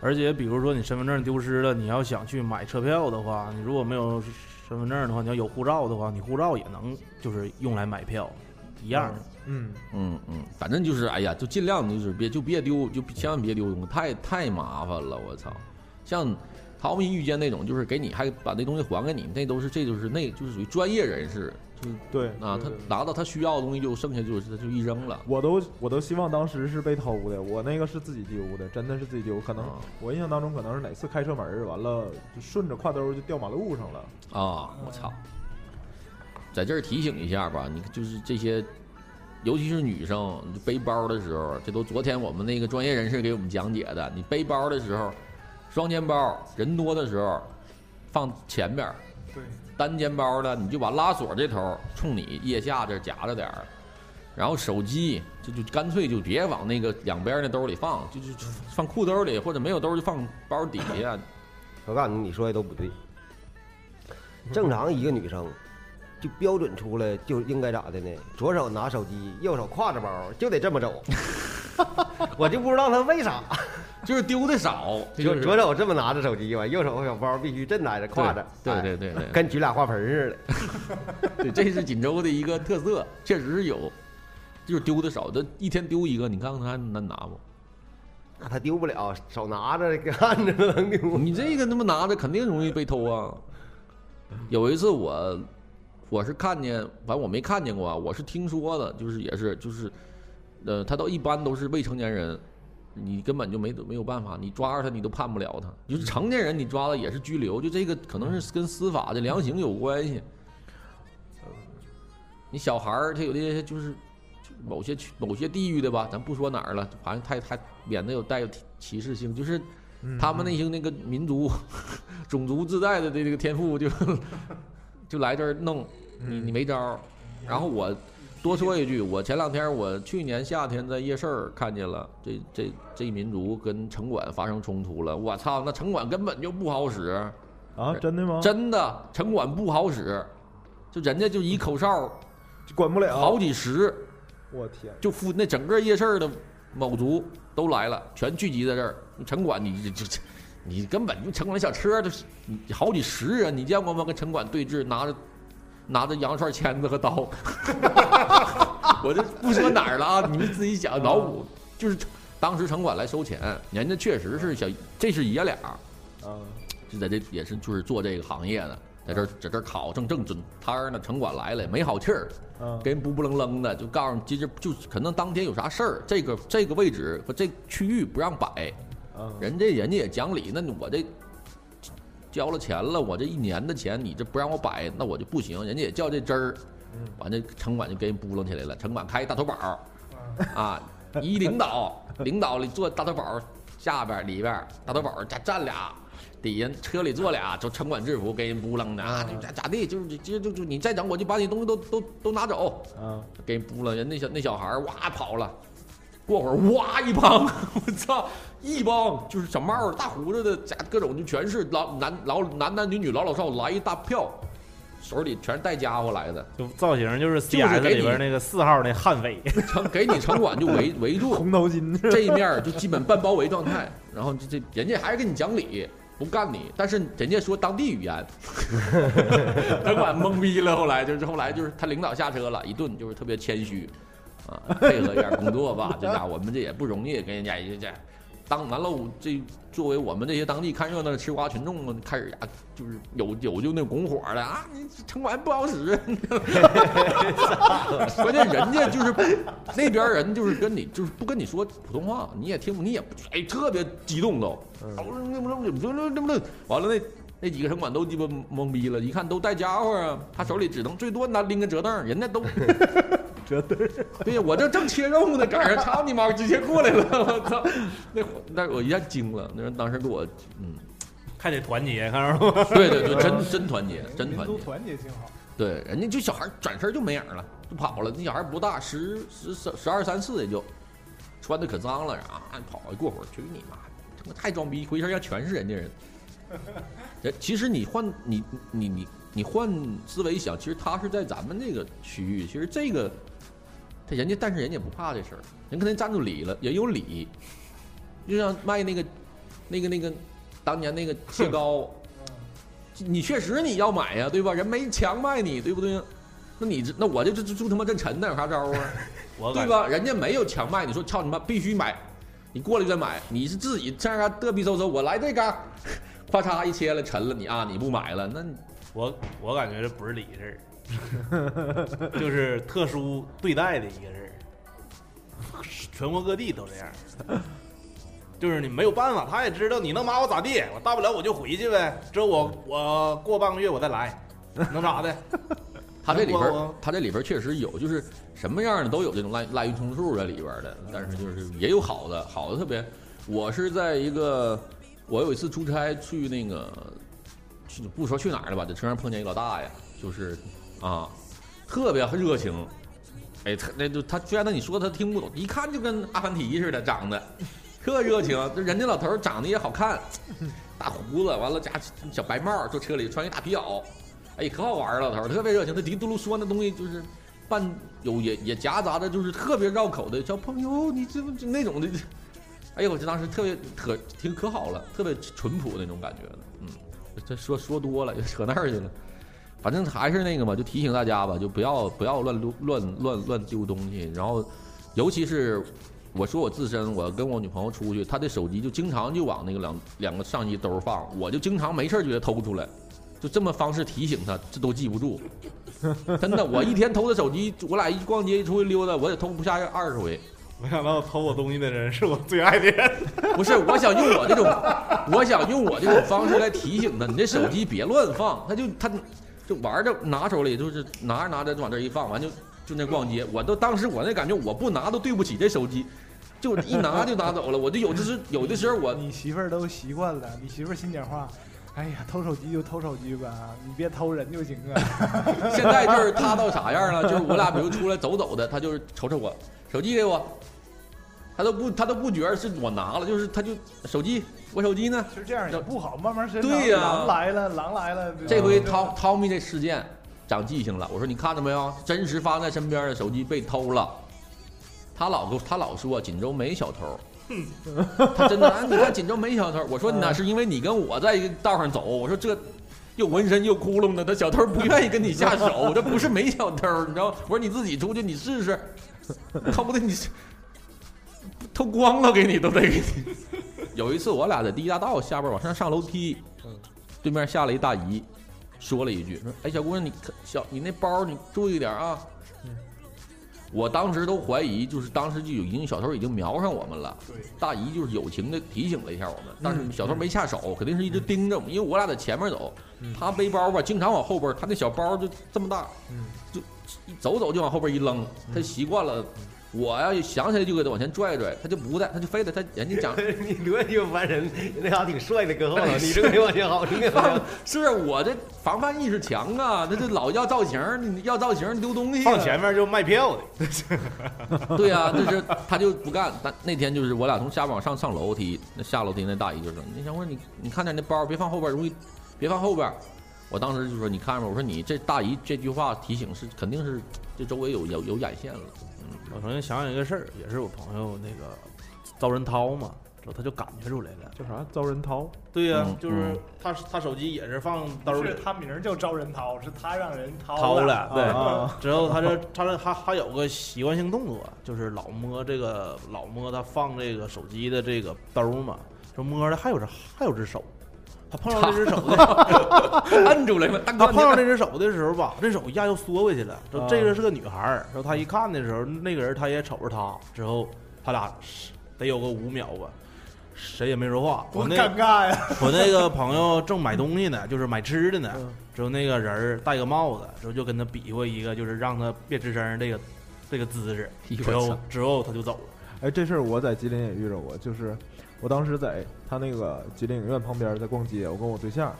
而且比如说你身份证丢失了，你要想去买车票的话，你如果没有身份证的话，你要有护照的话，你护照也能就是用来买票，一样。
嗯，
嗯嗯，反正就是哎呀，就尽量就是别就别丢，就千万别丢东西，太太麻烦了，我操！像淘米遇见那种，就是给你还把那东西还给你，那都是这就是那就是属于专业人士，就是
对
啊，他拿到他需要的东西就剩下就是就一扔了。
我都我都希望当时是被偷的，我那个是自己丢的，真的是自己丢。可能
啊
我印象当中可能是哪次开车门儿完了，就顺着挎兜就掉马路上了。
啊，我操！在这儿提醒一下吧，你就是这些，尤其是女生你背包的时候，这都昨天我们那个专业人士给我们讲解的。你背包的时候，双肩包人多的时候放前边儿，
对，
单肩包的你就把拉锁这头冲你腋下这夹着点儿，然后手机就就干脆就别往那个两边儿那兜里放，就就就放裤兜里或者没有兜就放包底下。
我告诉你，你说的都不对。正常一个女生，就标准出来就应该咋的呢？左手拿手机，右手挎着包，就得这么走。我就不知道他为啥，
就是丢的少，
左
就
左手这么拿着手机，吧右手小包必须正拿着挎着，
对
哎
对对对
跟举俩花盆似的。
对，这是锦州的一个特色，确实是有，就是丢的少，这一天丢一个，你看看他还能拿不？
那他丢不了，手拿着看着都能丢。
你这个他妈拿着肯定容易被偷啊！有一次我我是看见，反正我没看见过啊，我是听说的，就是也是就是，呃，他都一般都是未成年人，你根本就没没有办法，你抓着他你都判不了他，就是成年人你抓了也是拘留，就这个可能是跟司法的量刑有关系。你小孩儿他有的就是某些区某些地域的吧，咱不说哪儿了，好像太太免得有带有歧歧视性，就是他们那些那个民族 种族自带的这个天赋就 就来这儿弄你，你没招儿。然后我多说一句，我前两天我去年夏天在夜市儿看见了这这这一民族跟城管发生冲突了，我操，那城管根本就不好使，
啊，真的吗？
真的城管不好使，就人家就一口哨
管不了。
好几十。
我天，
就附那整个夜市儿的某族都来了，全聚集在这儿。城管你这这，你根本就城管小车都是你好几十人，你见过吗？跟城管对峙，拿着拿着羊肉串签子和刀。我这不说哪儿了啊，你们自己想脑补。就是当时城管来收钱，人家确实是小，这是爷俩，
啊，
就在这也是就是做这个行业的，在这儿在这儿烤正正准摊儿呢。城管来了，没好气儿。
啊，
跟人不不愣愣的，就告诉你，其实就可能当天有啥事儿，这个这个位置和这区域不让摆，
啊，
人家人家也讲理，那我这交了钱了，我这一年的钱你这不让我摆，那我就不行。人家也较这真儿，完这城管就给人扑棱起来了。城管开一大头宝，啊，一领导，领导里坐大头宝下边里边，大头宝站站俩。底下车里坐俩，就城管制服，给人扑棱的啊，咋咋地，就是就就就你再整，我就把你东西都都都拿走，
啊，
给人扑棱。人那小那小孩儿哇跑了，过会儿哇一帮，我操，一帮就是小帽儿、大胡子的，家各种就全是老男老男男女女老老少来一大票，手里全是带家伙来的，
就造型就是
就是
CS
给
里边那个四号那悍匪，
城 给你城管就围 围住，
红头巾。
这一面就基本半包围状态，然后这这人家还是跟你讲理，不干你，但是人家说当地语言，城管懵逼了。后来就是后来就是他领导下车了，一顿就是特别谦虚，啊，配合一下工作吧，这家伙我们这也不容易，跟人家这这当完了，这作为我们这些当地看热闹的吃瓜群众们，开始呀就是有有就那拱火了啊，你城管不好使，关键人家就是那边人就是跟你就是不跟你说普通话，你也听不你也不哎特别激动都，完了那那几个城管都鸡巴懵逼了，一看都带家伙啊，他手里只能最多拿拎个折凳，人家都
折凳，
对呀，我这正切肉呢，赶上操你妈直接过来了，我操！那那我一下惊了，那人当时给我嗯，
还得团结，看着吗？
对 对对，真真团结，真团结。
团结挺好。
对，人家就小孩转身就没影了，就跑了。那小孩不大，十十十十二三四也就，穿的可脏了，啊，跑过会儿去你妈，他妈太装逼，回身要全是人家人。人其实你换你你你你换思维想，其实他是在咱们这个区域，其实这个他人家，但是人家不怕这事儿，人肯定站住理了，也有理。就像卖那个那个那个当年那个 切糕，你确实你要买呀，对吧？人没强卖你，对不对？那你这那我这这这他妈真沉的，有啥招啊？对吧？人家没有强卖，你说操你妈必须买，你过来再买，你是自己这样嘚逼嗖嗖，我来这嘎，咔嚓一切了沉了，你啊你不买了，那
我我感觉这不是理事儿，就是特殊对待的一个事儿，全国各地都这样。就是你没有办法，他也知道你能把我咋地，我大不了我就回去呗。之后我我过半个月我再来，能咋的？
他这里边他这里边确实有，就是什么样的都有这种滥滥竽充数在里边的，但是就是也有好的，好的特别。我是在一个，我有一次出差去那个，去不说去哪儿了吧，在车上碰见一老大爷，就是啊，特别热情。哎，他那就他虽然那你说他听不懂，一看就跟阿凡提似的长得，特热情。这人家老头长得也好看，大胡子，完了加小白帽，坐车里穿一大皮袄，哎，可好玩儿了，老头特别热情。他嘀嘟噜说那东西就是半有也也夹杂着就是特别绕口的小朋友，你这不就那种的。哎呦，我这当时特别可挺可好了，特别淳朴那种感觉的。嗯，这说说多了，就扯那儿去了。反正还是那个嘛，就提醒大家吧，就不要不要乱丢乱乱乱丢东西。然后，尤其是我说我自身，我跟我女朋友出去，她的手机就经常就往那个两两个上衣兜儿放，我就经常没事儿就给她偷出来，就这么方式提醒她，这都记不住。真的，我一天偷她手机，我俩一逛街一出去溜达，我也偷不下二十回。
没想到偷我东西的人是我最爱的人。
不是，我想用我这种，我想用我这种方式来提醒她，你这手机别乱放，她就他就玩着拿手里，就是拿着拿着就往这一放，完就就那逛街，我都当时我那感觉，我不拿都对不起这手机，就一拿就拿走了，我就有的时有的时候我
你媳妇儿都习惯了，你媳妇儿心里话，哎呀，偷手机就偷手机吧，你别偷人就行啊。
现在就是 他到啥样了，就是我俩比如出来走走的，他就是瞅瞅我手机给我，他都不他都不觉得是我拿了，就是他就手机我手机呢，
其实这样也不好，慢慢身
对呀
狼来了，狼来了。
这回
掏
汤汤米这事件长记性了。我说你看着没有，真实发生在身边的手机被偷了。他老跟他老说锦州没小偷，他真的，啊、你看锦州没小偷。我说那是因为你跟我在一个道上走。我说这又纹身又窟窿的，他小偷不愿意跟你下手。这不是没小偷，你知道？我说你自己出去你试试，靠不得你偷光了给你都得给你。有一次我俩在第一大道下边往上上楼梯，对面下来一大姨，说了一句说：“哎，小姑娘，你可小你那包你注意点啊。”我当时都怀疑，就是当时就有已经小偷已经瞄上我们了。大姨就是友情的提醒了一下我们，但是小偷没下手，肯定是一直盯着我们，因为我俩在前面走，他背包吧，经常往后边，他那小包就这么大，
嗯。
就一走走就往后边一扔，他习惯了。我要想起来就给他往前拽拽，他就不带，他就非得他人家讲
你多鸡巴烦人，那啥挺帅的，搁后头，你这个没往前好，你给放
是我这防范意识强啊，他这老要造型，你要造型丢东西、啊，
放前面就卖票的，
对呀、就是他就不干。但那天就是我俩从下边往上上楼梯，那下楼梯那大姨就说：“那小伙儿，你你看点那包，别放后边，容易别放后边。”我当时就说：“你看着，我说你这大姨这句话提醒是肯定是这周围有有有眼线了。
我曾经想想一个事儿，也是我朋友那个遭人掏嘛，之后他就感觉出来了。
叫啥？遭人掏？
对呀、
嗯
就是
嗯
他他手机也是放兜里
是他名儿叫招人掏，是他让人掏
掏了，对。
啊
之后他这他这还还有个习惯性动作，就是老摸这个老摸他放这个手机的这个兜嘛，就摸的还有只还有只手，他碰到这只手的，
摁住了
他，碰到这只手的时候吧，这手一下又缩回去了。说
啊
这个是个女孩儿，然后他一看的时候，那个人他也瞅着他，之后他俩得有个五秒吧，谁也没说话。我那
尴尬呀！
我那个朋友正买东西呢，就是买吃的呢。
嗯
之后那个人儿戴个帽子，之后就跟他比划一个，就是让他别吱声这个这个姿势。之后之后他就走了。
哎，这事儿我在吉林也遇着过，就是我当时在他那个吉林影院旁边在逛街，我跟我对象，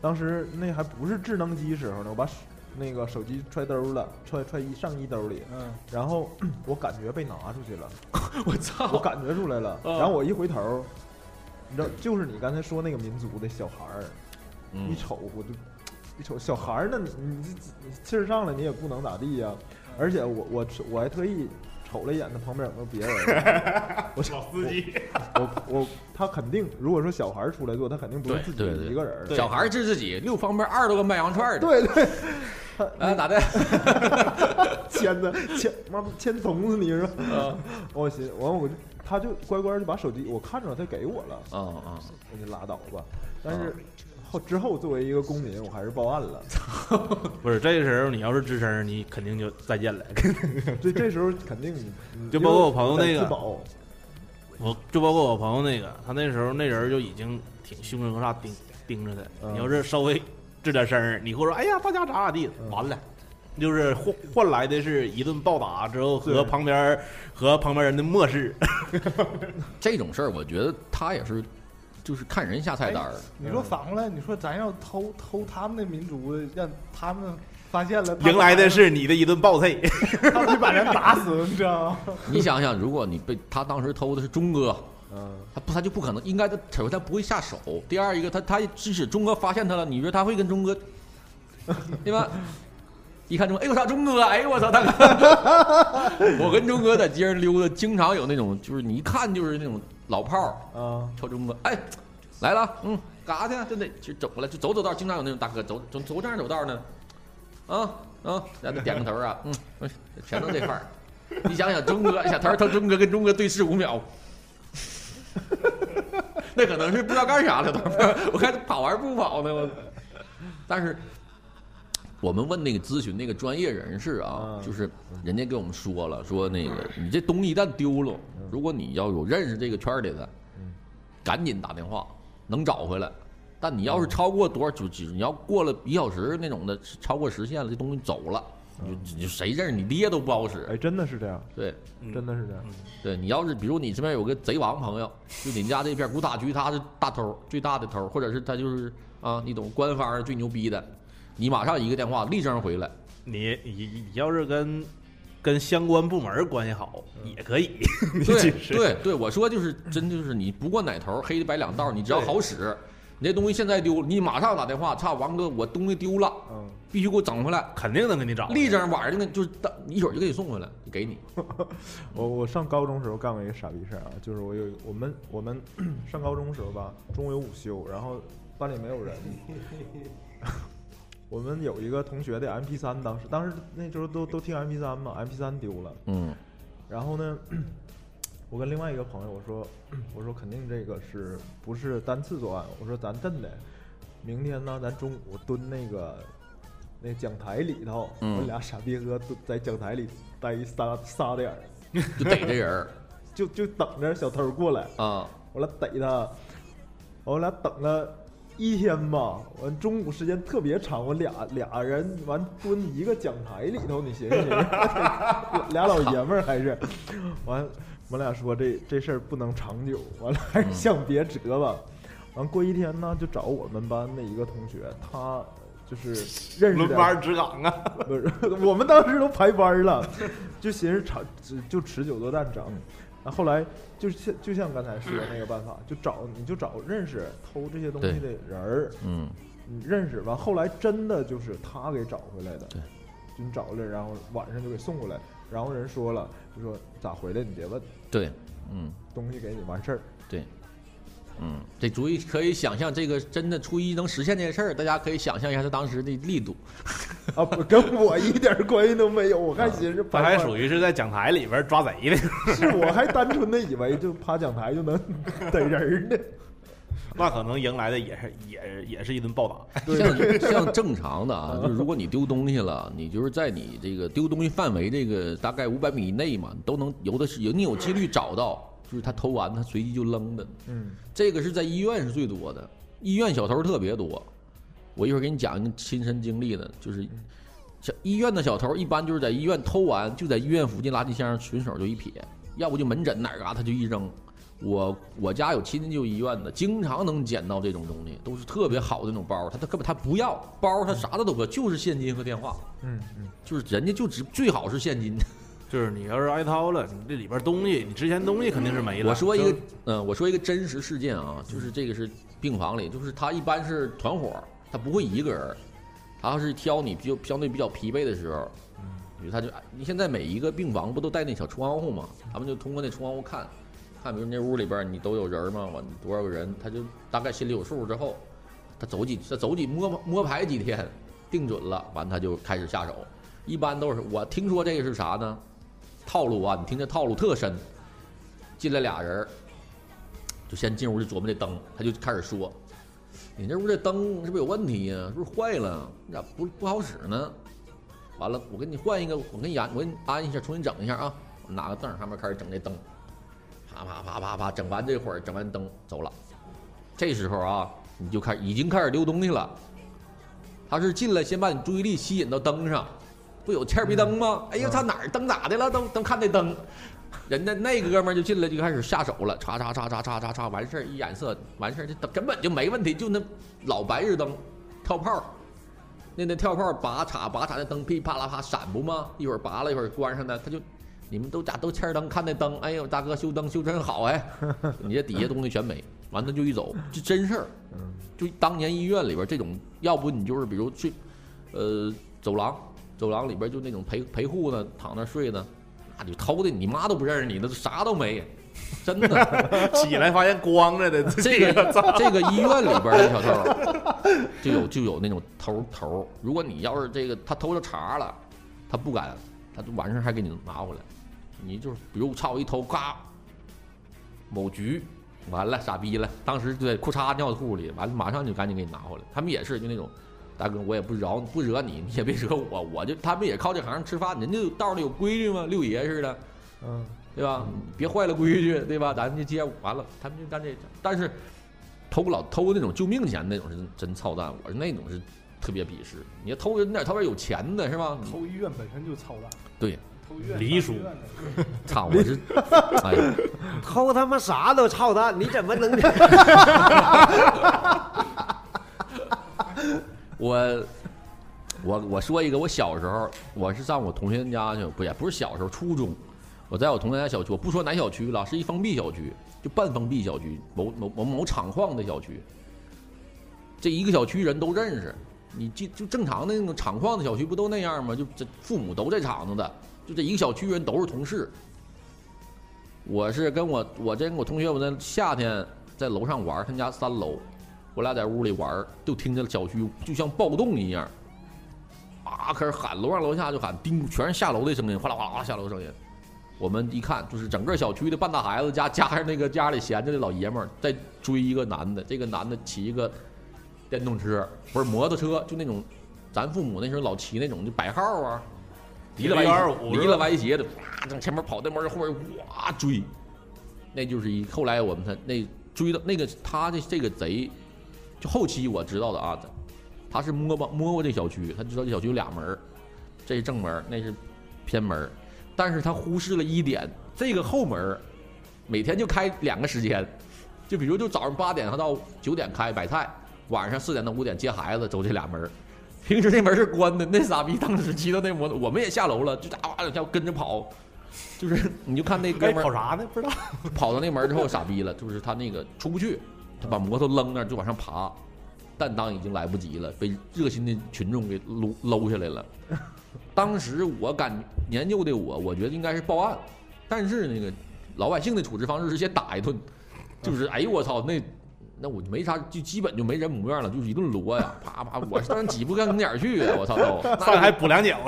当时那还不是智能机时候呢，我把手那个手机揣兜了，揣揣衣上衣兜里，
嗯，
然后 我感觉被拿出去了，
我操我！
感觉出来了，
嗯。
然后我一回头，你知道，就是你刚才说那个民族的小孩儿，
嗯。
一瞅我就一瞅小孩儿呢，你你这气儿上来你也不能咋地呀、而且我我我还特意瞅了一眼他旁边有没有别人，我老司机，我我他肯定如果说小孩儿出来做，他肯定不是自己
对对对
一个人，
小孩儿治自己，六方面二十多个卖羊串儿的，
对 对，
啊，咋的？
牵的牵妈牵怂死你是吧？
啊
我寻完我就他就乖乖就把手机我看着他给我了，
啊啊！
我就拉倒吧。但是后之后作为一个公民，我还是报案了。
不是这个时候你要是吱声，你肯定就再见了。
这这时候肯定
就包括我朋友那个我就包括我朋友那个，他那时候那人就已经挺凶神恶煞盯盯着他。
嗯
你要是稍微吱点声儿，你或者说哎呀大家咋咋地，
嗯
完了。就是换换来的是一顿暴打之后和旁边和旁边人的漠视，
这种事儿，我觉得他也是，就是看人下菜单儿。
你说反过来，你说咱要偷偷他们的民族，让他们发现了，
迎来的是你的一顿暴揍。
他们把人打死，你知道吗？
你想想，如果你被他当时偷的是钟哥，
嗯，
他不他就不可能，应该他首先他不会下手。第二一个，他他即使钟哥发现他了，你说他会跟钟哥，对吧？一看钟，哎呦我操，钟哥，哎呦我操，大哥！我跟钟哥在街上溜达，经常有那种，就是你一看就是那种老炮儿，
啊，
瞅钟哥，哎，来了，嗯，干啥去啊？就那就走过来，就走走道，经常有那种大哥走走走这样走道呢，啊啊，然后点个头啊，嗯，全都这块儿。你想想，钟哥小头他钟哥跟钟哥对视五秒，那可能是不知道干啥了都，我看他跑还是不跑呢，我。但是我们问那个咨询那个专业人士啊，
嗯
就是人家给我们说了，说那个你这东西一旦丢了，如果你要有认识这个圈儿里的，赶紧打电话能找回来。但你要是超过多少就就你要过了一小时那种的，超过时限了，这东西走了，你就你就谁认识你爹都不好使。
哎，真的是这样，
对
真的是这样。
对，你要是比如你身边有个贼王朋友，就你家这片古塔区他是大头最大的头，或者是他就是啊，你懂官方最牛逼的，你马上一个电话立正回来。
你你你要是跟跟相关部门关系好也可以，
对对对，我说就是真就是你不过哪头黑的白两道，你只要好使，你这东西现在丢了，你马上打电话，操王哥，我东西丢了，
嗯，
必须给我整回来，
肯定能给你找。
立正晚上就给就是当一会儿就给你送回来，就给你。
我我上高中时候干过一个傻逼事儿啊，就是我有我们我们 上高中时候吧，中午有午休，然后班里没有人。我们有一个同学的 MP 三当时当时那时候都都听 MP 三嘛，MP 三丢了，
嗯。
然后呢，我跟另外一个朋友我说，我说肯定这个是不是单次作案？我说咱真的，明天呢咱中午蹲那个那讲台里头，
嗯。
我俩傻逼哥蹲在讲台里待仨仨点儿，
就逮这人儿。
就就等着小偷过来，
啊，
我俩逮他，我俩等了一天吧，完中午时间特别长，我俩俩人完蹲一个讲台里头，你寻思寻思，俩老爷们儿还是，完我俩说这这事儿不能长久，完了还是想别折吧。完过一天呢，就找我们班的一个同学，他就是认识点
轮班值岗啊，
不是，我们当时都排班了，就寻思长就持久作战整。然后后来就像就像刚才说的那个办法，就找你就找认识偷这些东西的人儿，
嗯，
你认识完，后来真的就是他给找回来的，
对，
就你找来，然后晚上就给送过来，然后人说了，就说咋回来你别问，
对，嗯。
东西给你完事儿。
对，嗯，这足以可以想象，这个真的初一能实现这件事儿，大家可以想象一下他当时的力度。
啊，不跟我一点关系都没有，我还寻思
他还属于是在讲台里边抓贼的。
是我还单纯的以为就趴讲台就能 逮人儿呢。
那可能迎来的也是也也是一顿暴打。
像像正常的啊，就是如果你丢东西了，你就是在你这个丢东西范围这个大概五百米以内嘛，你都能有的是有你有几率找到，就是他偷完他随即就扔的。
嗯，
这个是在医院是最多的，医院小偷特别多。我一会儿给你讲一个亲身经历的，就是小医院的小偷一般就是在医院偷完，就在医院附近垃圾箱顺手就一撇，要不就门诊哪儿嘎他就一扔。我我家有亲戚就医院的，经常能捡到这种东西，都是特别好的那种包，他他根本他不要包，他啥的都不要，就是现金和电话，
嗯嗯，
就是人家就只最好是现金。
就是你要是挨掏了，你这里边东西，你之前东西肯定是没了。
我说一个
就，
嗯、我说一个真实事件啊，就是这个是病房里，就是他一般是团伙，他不会一个人，他要是挑你比较相对比较疲惫的时候，比如他就你现在每一个病房不都带那小窗户吗？他们就通过那窗户看，看比如那屋里边你都有人吗？我多少个人，他就大概心里有数之后，他走几他走几摸摸排几天，定准了，完他就开始下手。一般都是我听说这个是啥呢？套路啊，你听这套路特深。进来俩人儿，就先进屋就琢磨这灯，他就开始说：“你这屋这灯是不是有问题呀、是不是坏了？你咋不不好使呢？”完了，我给你换一个，我给你安，我给你安一下，重新整一下啊！我拿个凳上面开始整这灯，啪啪啪啪啪，整完这会儿，整完灯走了。这时候啊，你就开已经开始丢东西了。他是进来先把你注意力吸引到灯上，不有欠儿逼灯吗？哎呦，他哪儿灯咋的了？都都看那灯，人家那哥们儿就进来就开始下手了，嚓嚓嚓嚓嚓嚓嚓，完事儿一眼色，完事儿这灯根本就没问题，就那老白日灯，跳炮儿，那那跳炮儿拔插拔插那灯噼啪啦啪闪不吗？一会儿拔了，一会儿关上的，他就你们都咋都欠儿灯看那灯？哎呦，大哥修灯修真好哎，你这底下东西全没，完他就一走，这真事儿。就当年医院里边这种，要不你就是比如去，呃，走廊，走廊里边就那种陪陪护呢，躺那睡呢，那就偷的你妈都不认识你，那啥都没，真的。
起来发现光着的，
这个这个医院里边的小偷，就有就有那种偷头。如果你要是这个他偷着茬了，他不敢，他就完事儿还给你拿回来。你就是比如操一偷，嘎，某局完了傻逼了，当时对裤衩尿裤里，完了马上就赶紧给你拿回来。他们也是就那种。大哥，我也不饶不惹你，你也别惹我，我就他们也靠这行吃饭，人家道里有规矩吗？六爷似的，
嗯，
对吧？别坏了规矩，对吧？咱就接完了，他们就干这。但是偷老偷那种救命钱那种是真操蛋，我是那种是特别鄙视。你要偷人点，偷点有钱的是吧？
偷医院本身就操蛋，
对，
偷医院
梨树
医院的
操，我是，哎呀，
偷他妈啥都操蛋，你怎么能？
我我我说一个，我小时候我是上我同学家去，不也不是小时候，初中，我在我同学家小区，我不说哪小区了，是一封闭小区，就半封闭小区，某某某某厂矿的小区。这一个小区人都认识，你就就正常的那种厂矿的小区不都那样吗？就这父母都在厂子的，就这一个小区人都是同事。我是跟我我这我同学，我在夏天在楼上玩，他家三楼，我俩在屋里玩，就听见小区就像暴动一样，啊，开始喊，楼上楼下就喊，叮，全是下楼的声音，哗啦哗啦下楼声音。我们一看，就是整个小区的半大孩子加加上那个家里闲着的老爷们儿在追一个男的，这个男的骑一个电动车，不是摩托车，就那种咱父母那时候老骑那种就白号啊，离了
125
歪离了歪斜的，啪从前面跑，那门后面哇追，那就是一后来我们才那追到那个他的这个贼，就后期我知道的啊，他是摸吧摸过这小区，他知道这小区有俩门儿这是正门儿，那是偏门儿但是他忽视了一点，这个后门儿每天就开两个时间，就比如就早上八点到九点开摆菜，晚上四点到五点接孩子，走这俩门儿平时那门是关的，那傻逼当时骑到那摩托，我们也下楼了，就哇哇两下跟着跑，就是你就看那哥
该
们儿
跑啥呢？不知道。
跑到那门儿之后傻逼了，就是他那个出不去，他把摩托扔那儿就往上爬，但当已经来不及了，被热心的群众给搂搂下来了。当时我感年幼的我，我觉得应该是报案，但是那个老百姓的处置方式是先打一顿，就是哎呦我操那。那我就没啥，就基本就没人模样了，就是一顿摞呀，啪啪，我当然挤不干哪儿去啊！我操都，那
上来还补两脚，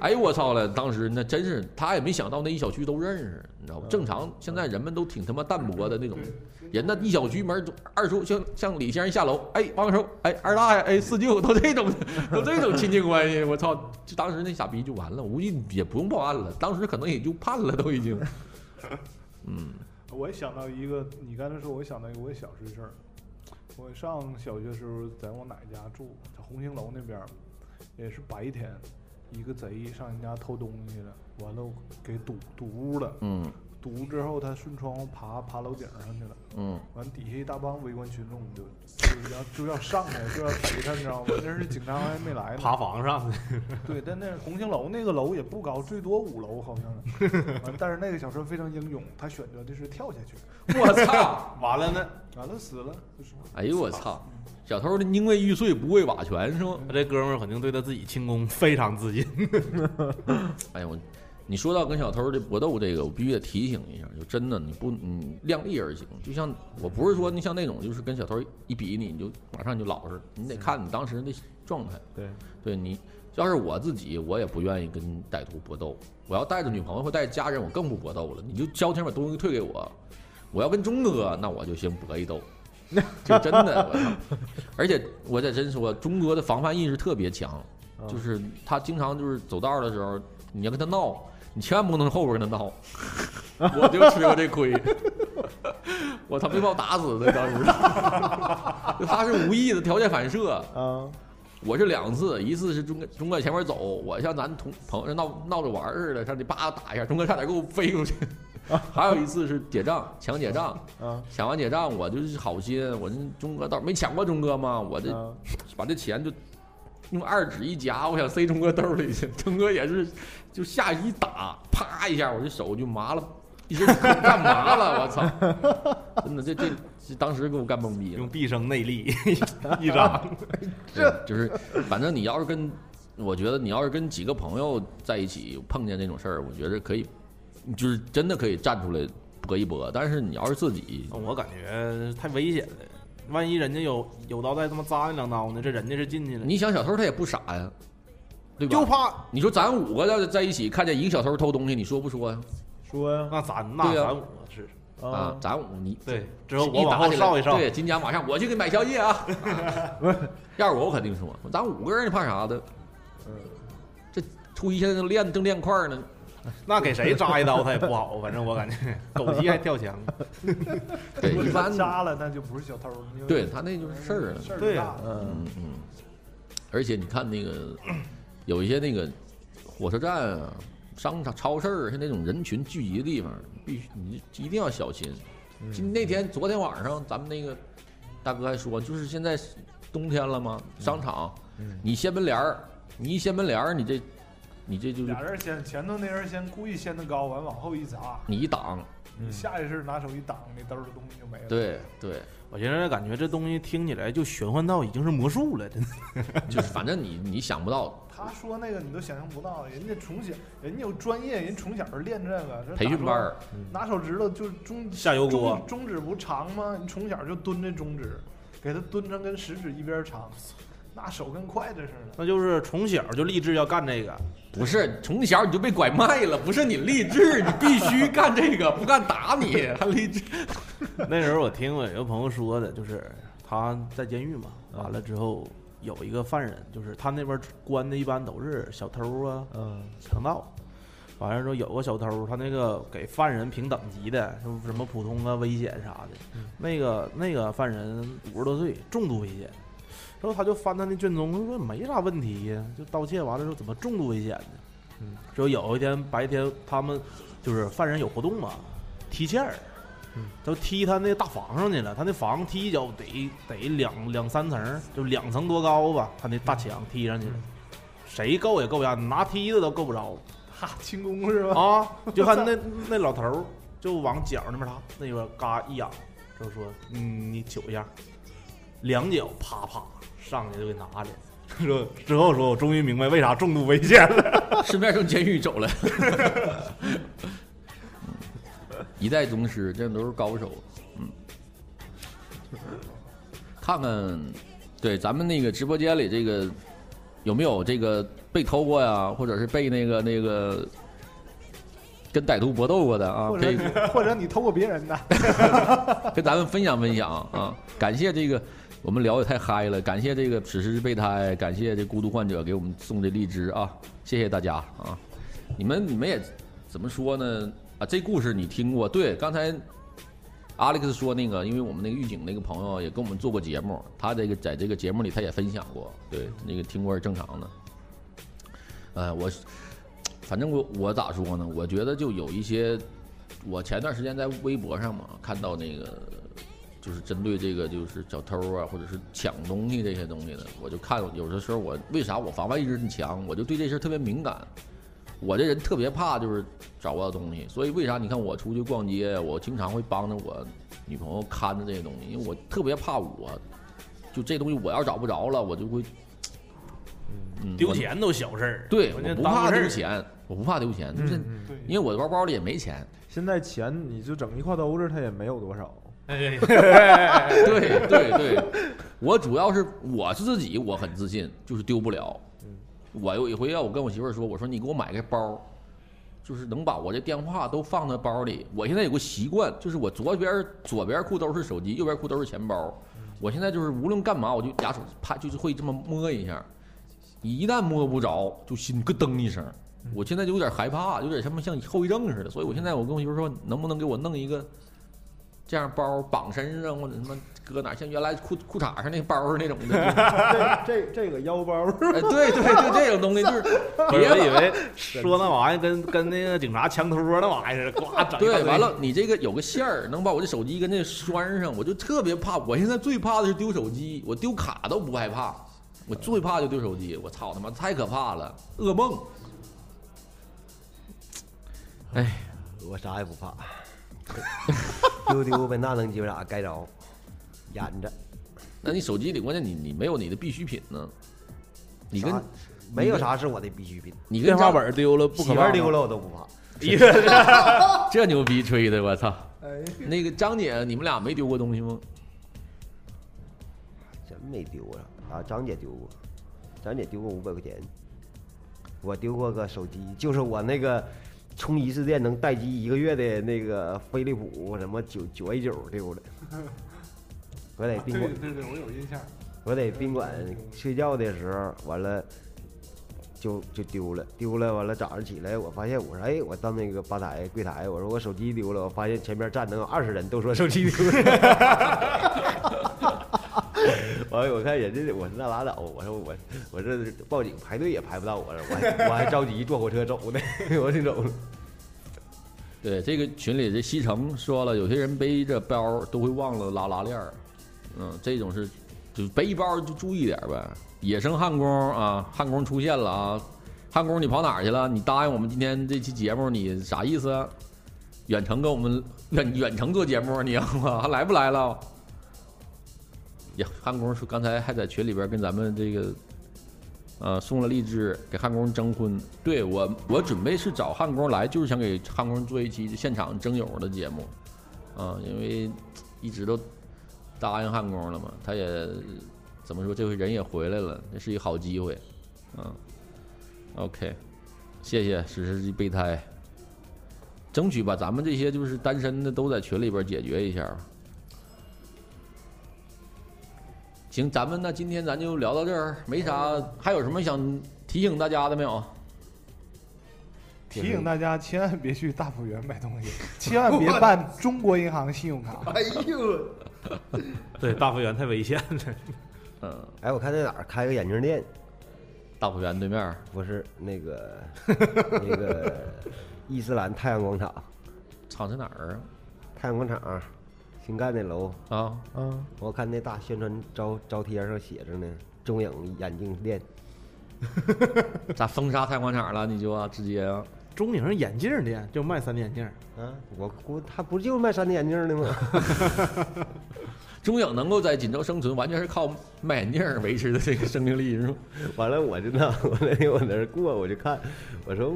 哎呦我操了！当时那真是他也没想到那一小区都认识，你知道吗？正常现在人们都挺他妈淡薄的那种，人那一小区门二叔像像李先生下楼，哎王叔，哎二大爷，哎四舅，都这种都这种亲戚关系，我操！就当时那傻逼就完了，我估计也不用报案了，当时可能也就判了都已经。嗯，
我也想到一个，你刚才说，我也想到一个我小时的事儿。我上小学时候在我奶家住，在红星楼那边，也是白天，一个贼上人家偷东西了，完了给堵堵屋了，
嗯
堵之后他顺窗户爬爬楼顶上去了，
嗯，
完底下一大帮围观群众就就要就要上来就要逮他，你知道吗？那是警察还没来呢。
爬房上的。
对，但那红星楼那个楼也不高，最多五楼好像。完，但是那个小孙非常英勇，他选择的是跳下去，
我操！
完了呢，
完了死了，就是
哎呦我操！小偷的宁为玉碎不为瓦全是吗？
他这哥们儿肯定对他自己轻功非常自信。
哎呀我。你说到跟小偷的搏斗这个，我必须得提醒一下，就真的你不你量力而行。就像我不是说你像那种就是跟小偷一比你，你就马上就老实，你得看你当时的状态。
对，
对你要是我自己，我也不愿意跟歹徒搏斗。我要带着女朋友或带着家人，我更不搏斗了。你就交钱把东西退给我。我要跟钟哥，那我就先搏一斗。就真的，我操！而且我得真说，钟哥的防范意识特别强，就是他经常就是走道的时候，你要跟他闹。你千万不能后边跟他闹，我就吃过这亏。我他没把我打死的当时，他是无意的条件反射。
啊，
我是两次，一次是钟哥钟哥前面走，我像咱同朋友闹闹着玩似的，上去叭打一下，钟哥差点给我飞出去。还有一次是结账抢结账，
啊
抢完结账我就是好心，我这钟哥倒没抢过钟哥吗？我这
啊
把这钱就用二指一夹，我想塞钟哥兜里去，钟哥也是就下一打，啪一下，我这手就麻了，一只手干麻了，我操！真的，这这这当时给我干懵逼了
用。毕生内力 一掌，
对，就是反正你要是跟，我觉得你要是跟几个朋友在一起碰见这种事儿，我觉得可以，就是真的可以站出来搏一搏。但是你要是自己，
我感觉太危险了。万一人家有有刀再他妈扎你两刀呢？这人家是进去了，
你想小偷他也不傻呀，对吧？
就怕
你说咱五个要在一起看见一个小偷偷东西，你说不说呀？
说呀
那咱那
对呀
咱我是
啊，咱五你
对，之后我往后稍一稍，
对，金家马上我去给你买宵夜啊！要是我，我肯定说，咱五个人，你怕啥的？
嗯
这初一现在练正练块儿呢，
那给谁扎一刀他也不好，反正我感觉 狗急还跳墙。
对，一般
扎了那就不是小偷，因为
对他那就是事儿啊。
对呀
嗯
嗯嗯，而且你看那个有一些那个火车站啊、商场、超市儿，像那种人群聚集的地方，必须你一定要小心。今那天昨天晚上咱们那个大哥还说，就是现在冬天了吗？商场，你掀门帘儿，你一掀门帘儿，你这你这就是
俩人先前头那人先故意掀得高，完往后一砸，
你一挡，
你下意识拿手一挡，那兜儿的东西就没了。，
对对，
我现在感觉这东西听起来就玄幻到已经是魔术了，真的。
就是反正你你想不到
他说那个你都想象不到，人家从小人家有专业，人从小就练这个
培训班儿，
拿手指头就中
下油锅
中中指不长吗？你从小就蹲这中指，给他蹲成跟食指一边长，那手跟筷子似的。
那就是从小就立志要干这个，
不是从小你就被拐卖了，不是你励志，你必须干这个，不干打你，还励志。
那时候我听我有个朋友说的，就是他在监狱嘛，完了之后有一个犯人，就是他那边关的一般都是小偷啊、
嗯
强盗。完了之后有个小偷，他那个给犯人评等级的，什么什么普通啊、危险啥的。那个那个犯人五十多岁，重度危险。然后他就翻他那卷宗，他说没啥问题呀，就盗窃完了之后怎么重度危险呢？
嗯，
说有一天白天他们就是犯人有活动嘛，踢毽儿，
嗯，
都踢他那大房上去了。他那房踢一脚得得两两三层，就两层多高吧，他那大墙踢上去了，谁够也够不着，拿梯子都够不着。
哈，轻功是吧？
啊，就看那 那老头儿就往脚那边儿他那边嘎一仰，就说：“嗯，你瞅一下。”两脚啪啪上去就给拿来了。说之后说，我终于明白为啥重度危险了。
顺便从监狱走了。一代宗师，这都是高手。嗯，看看，对咱们那个直播间里这个有没有这个被偷过呀，或者是被那个那个跟歹徒搏斗过的啊？可以
或者你或者你偷过别人的，
跟咱们分享分享啊！感谢这个，我们聊的太嗨了，感谢这个史诗备胎，感谢这孤独患者给我们送的荔枝啊！谢谢大家啊！你们你们也怎么说呢？啊，这故事你听过？对，刚才 Alex 说那个，因为我们那个狱警那个朋友也跟我们做过节目，他这个在这个节目里他也分享过，对，那个听过是正常的。呃，我反正我我咋说呢？我觉得就有一些，我前段时间在微博上嘛看到那个，就是针对这个就是小偷啊，或者是抢东西这些东西的，我就看有的时候我为啥我防范意识很强，我就对这事儿特别敏感。我这人特别怕就是找不到东西，所以为啥你看我出去逛街，我经常会帮着我女朋友看着这些东西，因为我特别怕我，就这东西我要找不着了，我就会。嗯
丢钱都小事儿，
对，我不怕。丢钱，我不怕丢钱，就是
嗯，
因为我的包包里也没钱。
现在钱你就整一挎兜子，它也没有多少。
哎
对 对对，我主要是我是自己，我很自信，就是丢不了。我有一回要我跟我媳妇儿说，我说你给我买个包，就是能把我这电话都放在包里。我现在有个习惯，就是我左边左边裤兜是手机，右边裤兜是钱包。我现在就是无论干嘛，我就俩手啪就是会这么摸一下，一旦摸不着，就心咯噔一声。我现在就有点害怕，有点什么像后遗症似的。所以我现在我跟我媳妇说，能不能给我弄一个这样包绑身上，或者什么搁哪，像原来裤裤衩上那包儿那种的。
这这这个腰包，
哎，对对对，这种东西就是别
以为说那玩意儿跟跟那个警察枪托那玩意儿似的，呱 整
对，完了，你这个有个线儿，能把我这手机跟这拴上，我就特别怕。我现在最怕的是丢手机，我丢卡都不害怕，我最怕就丢手机。我操他妈，太可怕了，噩梦。哎，
我啥也不怕，丢丢呗，那能鸡巴咋该着？演着，
那你手机里关键你你没有你的必需品呢，你跟
没有啥是我的必需品，
你跟
电话
张
本丢了不可怕
媳妇丢了我都不怕。
这牛逼吹的，我操！
哎，
那个张姐，你们俩没丢过东西吗？
真没丢啊！啊，张姐丢过，张姐丢过五百块钱，我丢过个手机，就是我那个充一次电能待机一个月的那个飞利浦什么九九 A 九丢了，我在宾馆，
对对，我有印象。
我在宾馆睡觉的时候，完了就就丢了，丢了完了早上起来，我发现我说哎，我到那个吧台柜台，我说我手机丢了，我发现前面站能有二十人都说手机丢了。完了，我看人家，我说那拉倒，我说我我这报警排队也排不到我这，我还我还着急坐火车走呢，我挺走了。
对，这个群里这西城说了，有些人背着包都会忘了拉拉链儿，嗯，这种是就背包就注意点呗。野生焊工啊，焊工出现了啊，焊工你跑哪儿去了？你答应我们今天这期节目，你啥意思？远程跟我们远远程做节目，你要吗？还来不来了？呀，焊工说刚才还在群里边跟咱们这个，呃，送了荔枝给焊工征婚。对我，我准备是找焊工来，就是想给焊工做一期现场征友的节目，啊、因为一直都答应焊工了嘛，他也怎么说，这回人也回来了，这是一好机会，嗯，OK，谢谢史诗级备胎，争取把咱们这些就是单身的都在群里边解决一下。行，咱们那今天咱就聊到这儿，没啥，还有什么想提醒大家的没有？
提醒大家千万别去大福园买东西，千万别办中国银行信用卡。
哎呦，
对，大福园太危险了。
嗯，
哎，我看在哪儿开个眼镜店，
大福园对面儿
不是那个那个 伊斯兰太阳广场，
厂在哪儿
太阳广场新盖那楼，
啊？啊，
嗯，
我看那大宣传招招贴上写着呢，中影眼镜店。
咋封杀太阳广场了？你就啊，直接啊，
中影眼镜店就卖三 D 眼镜，
啊，我估他不就卖三 D 眼镜的吗？
中影能够在锦州生存，完全是靠卖眼镜维持的这个生命力，是吗？
完了，我就那，我那天我那儿过，我就看，我说，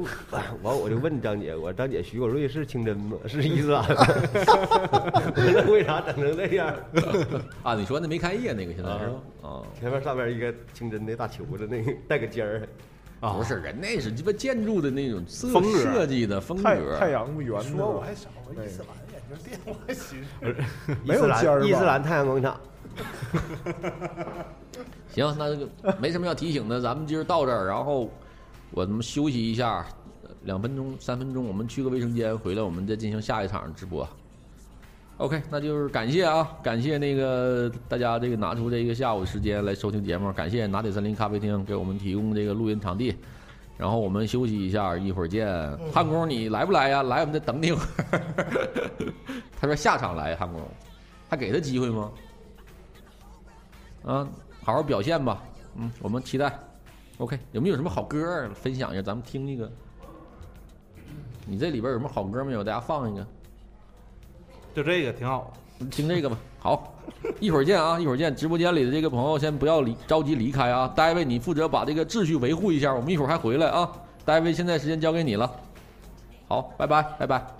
完我就问张姐，我说张姐，徐国瑞是清真吗？是伊斯兰吗？我说为啥整成这样？
啊，你说那没开业那个现在是吧？啊，
前面上面一个清真的大球子，那个带个尖儿，
啊
不是，人那是鸡巴建筑的那种设
风格
设计的风格。
太阳不圆的
说我还少个伊斯兰眼镜店，我还寻思
没有尖儿
伊斯兰太阳广场。
行，那这个没什么要提醒的，咱们今儿到这儿，然后我们休息一下，两分钟、三分钟，我们去个卫生间，回来我们再进行下一场直播。OK，那就是感谢啊，感谢那个大家这个拿出这个下午时间来收听节目，感谢拿铁森林咖啡厅给我们提供这个录音场地。然后我们休息一下，一会儿见。汉工，你来不来呀？来，我们再等你一会儿。他说下场来，汉工，还给他机会吗？啊，好好表现吧。嗯，我们期待。OK，有没有什么好歌儿分享一下？咱们听一个。你这里边有什么好歌没有？大家放一个，
就这个挺好。
听这个吧。好，一会儿见啊，一会儿见。直播间里的这个朋友先不要离着急离开啊，大卫你负责把这个秩序维护一下，我们一会儿还回来啊。大卫，现在时间交给你了。好，拜拜，拜拜。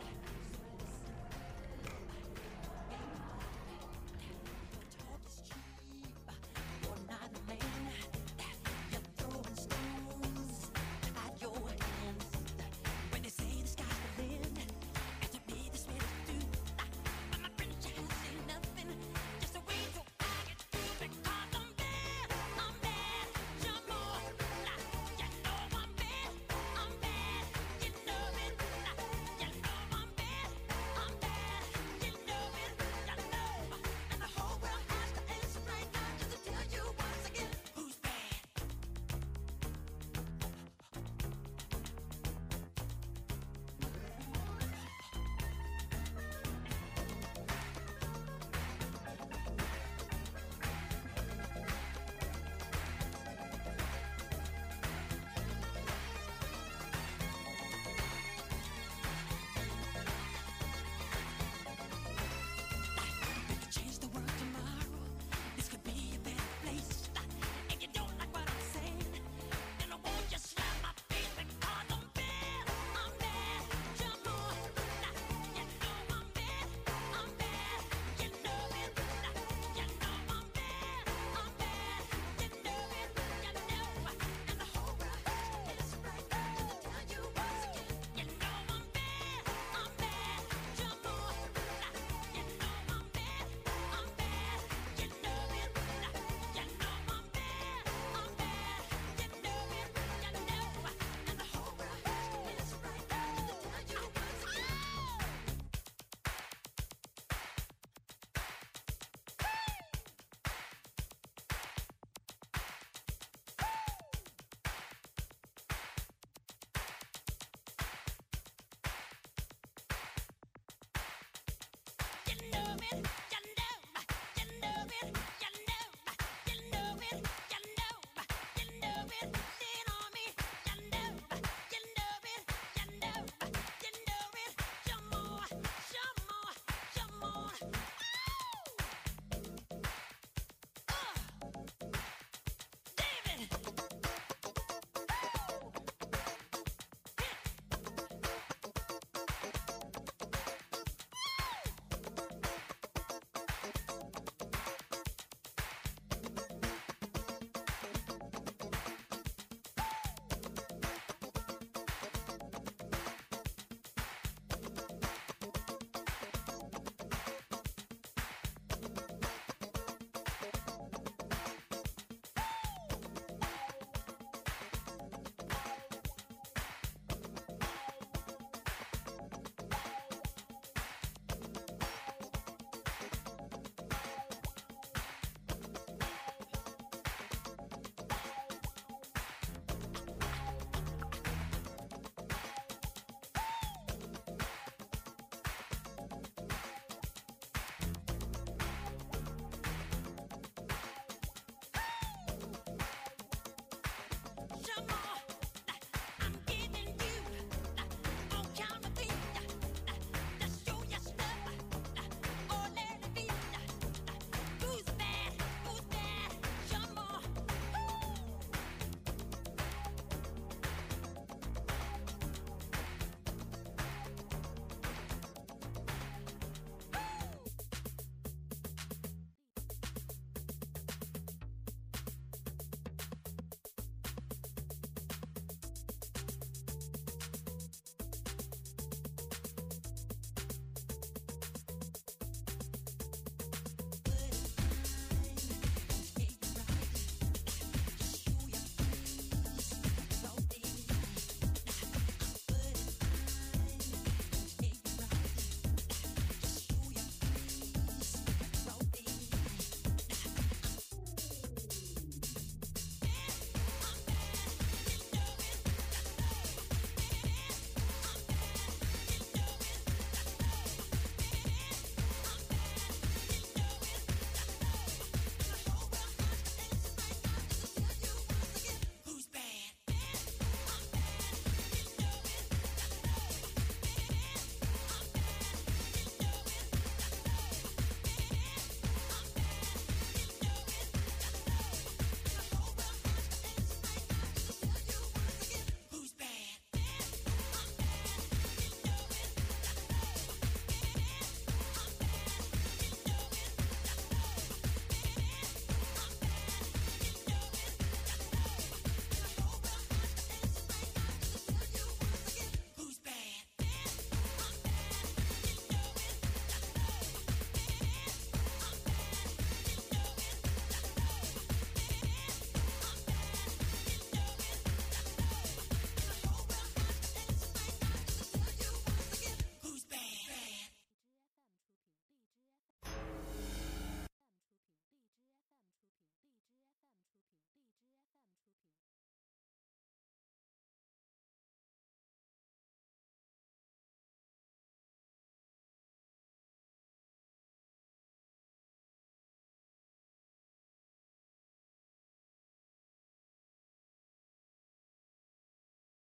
It.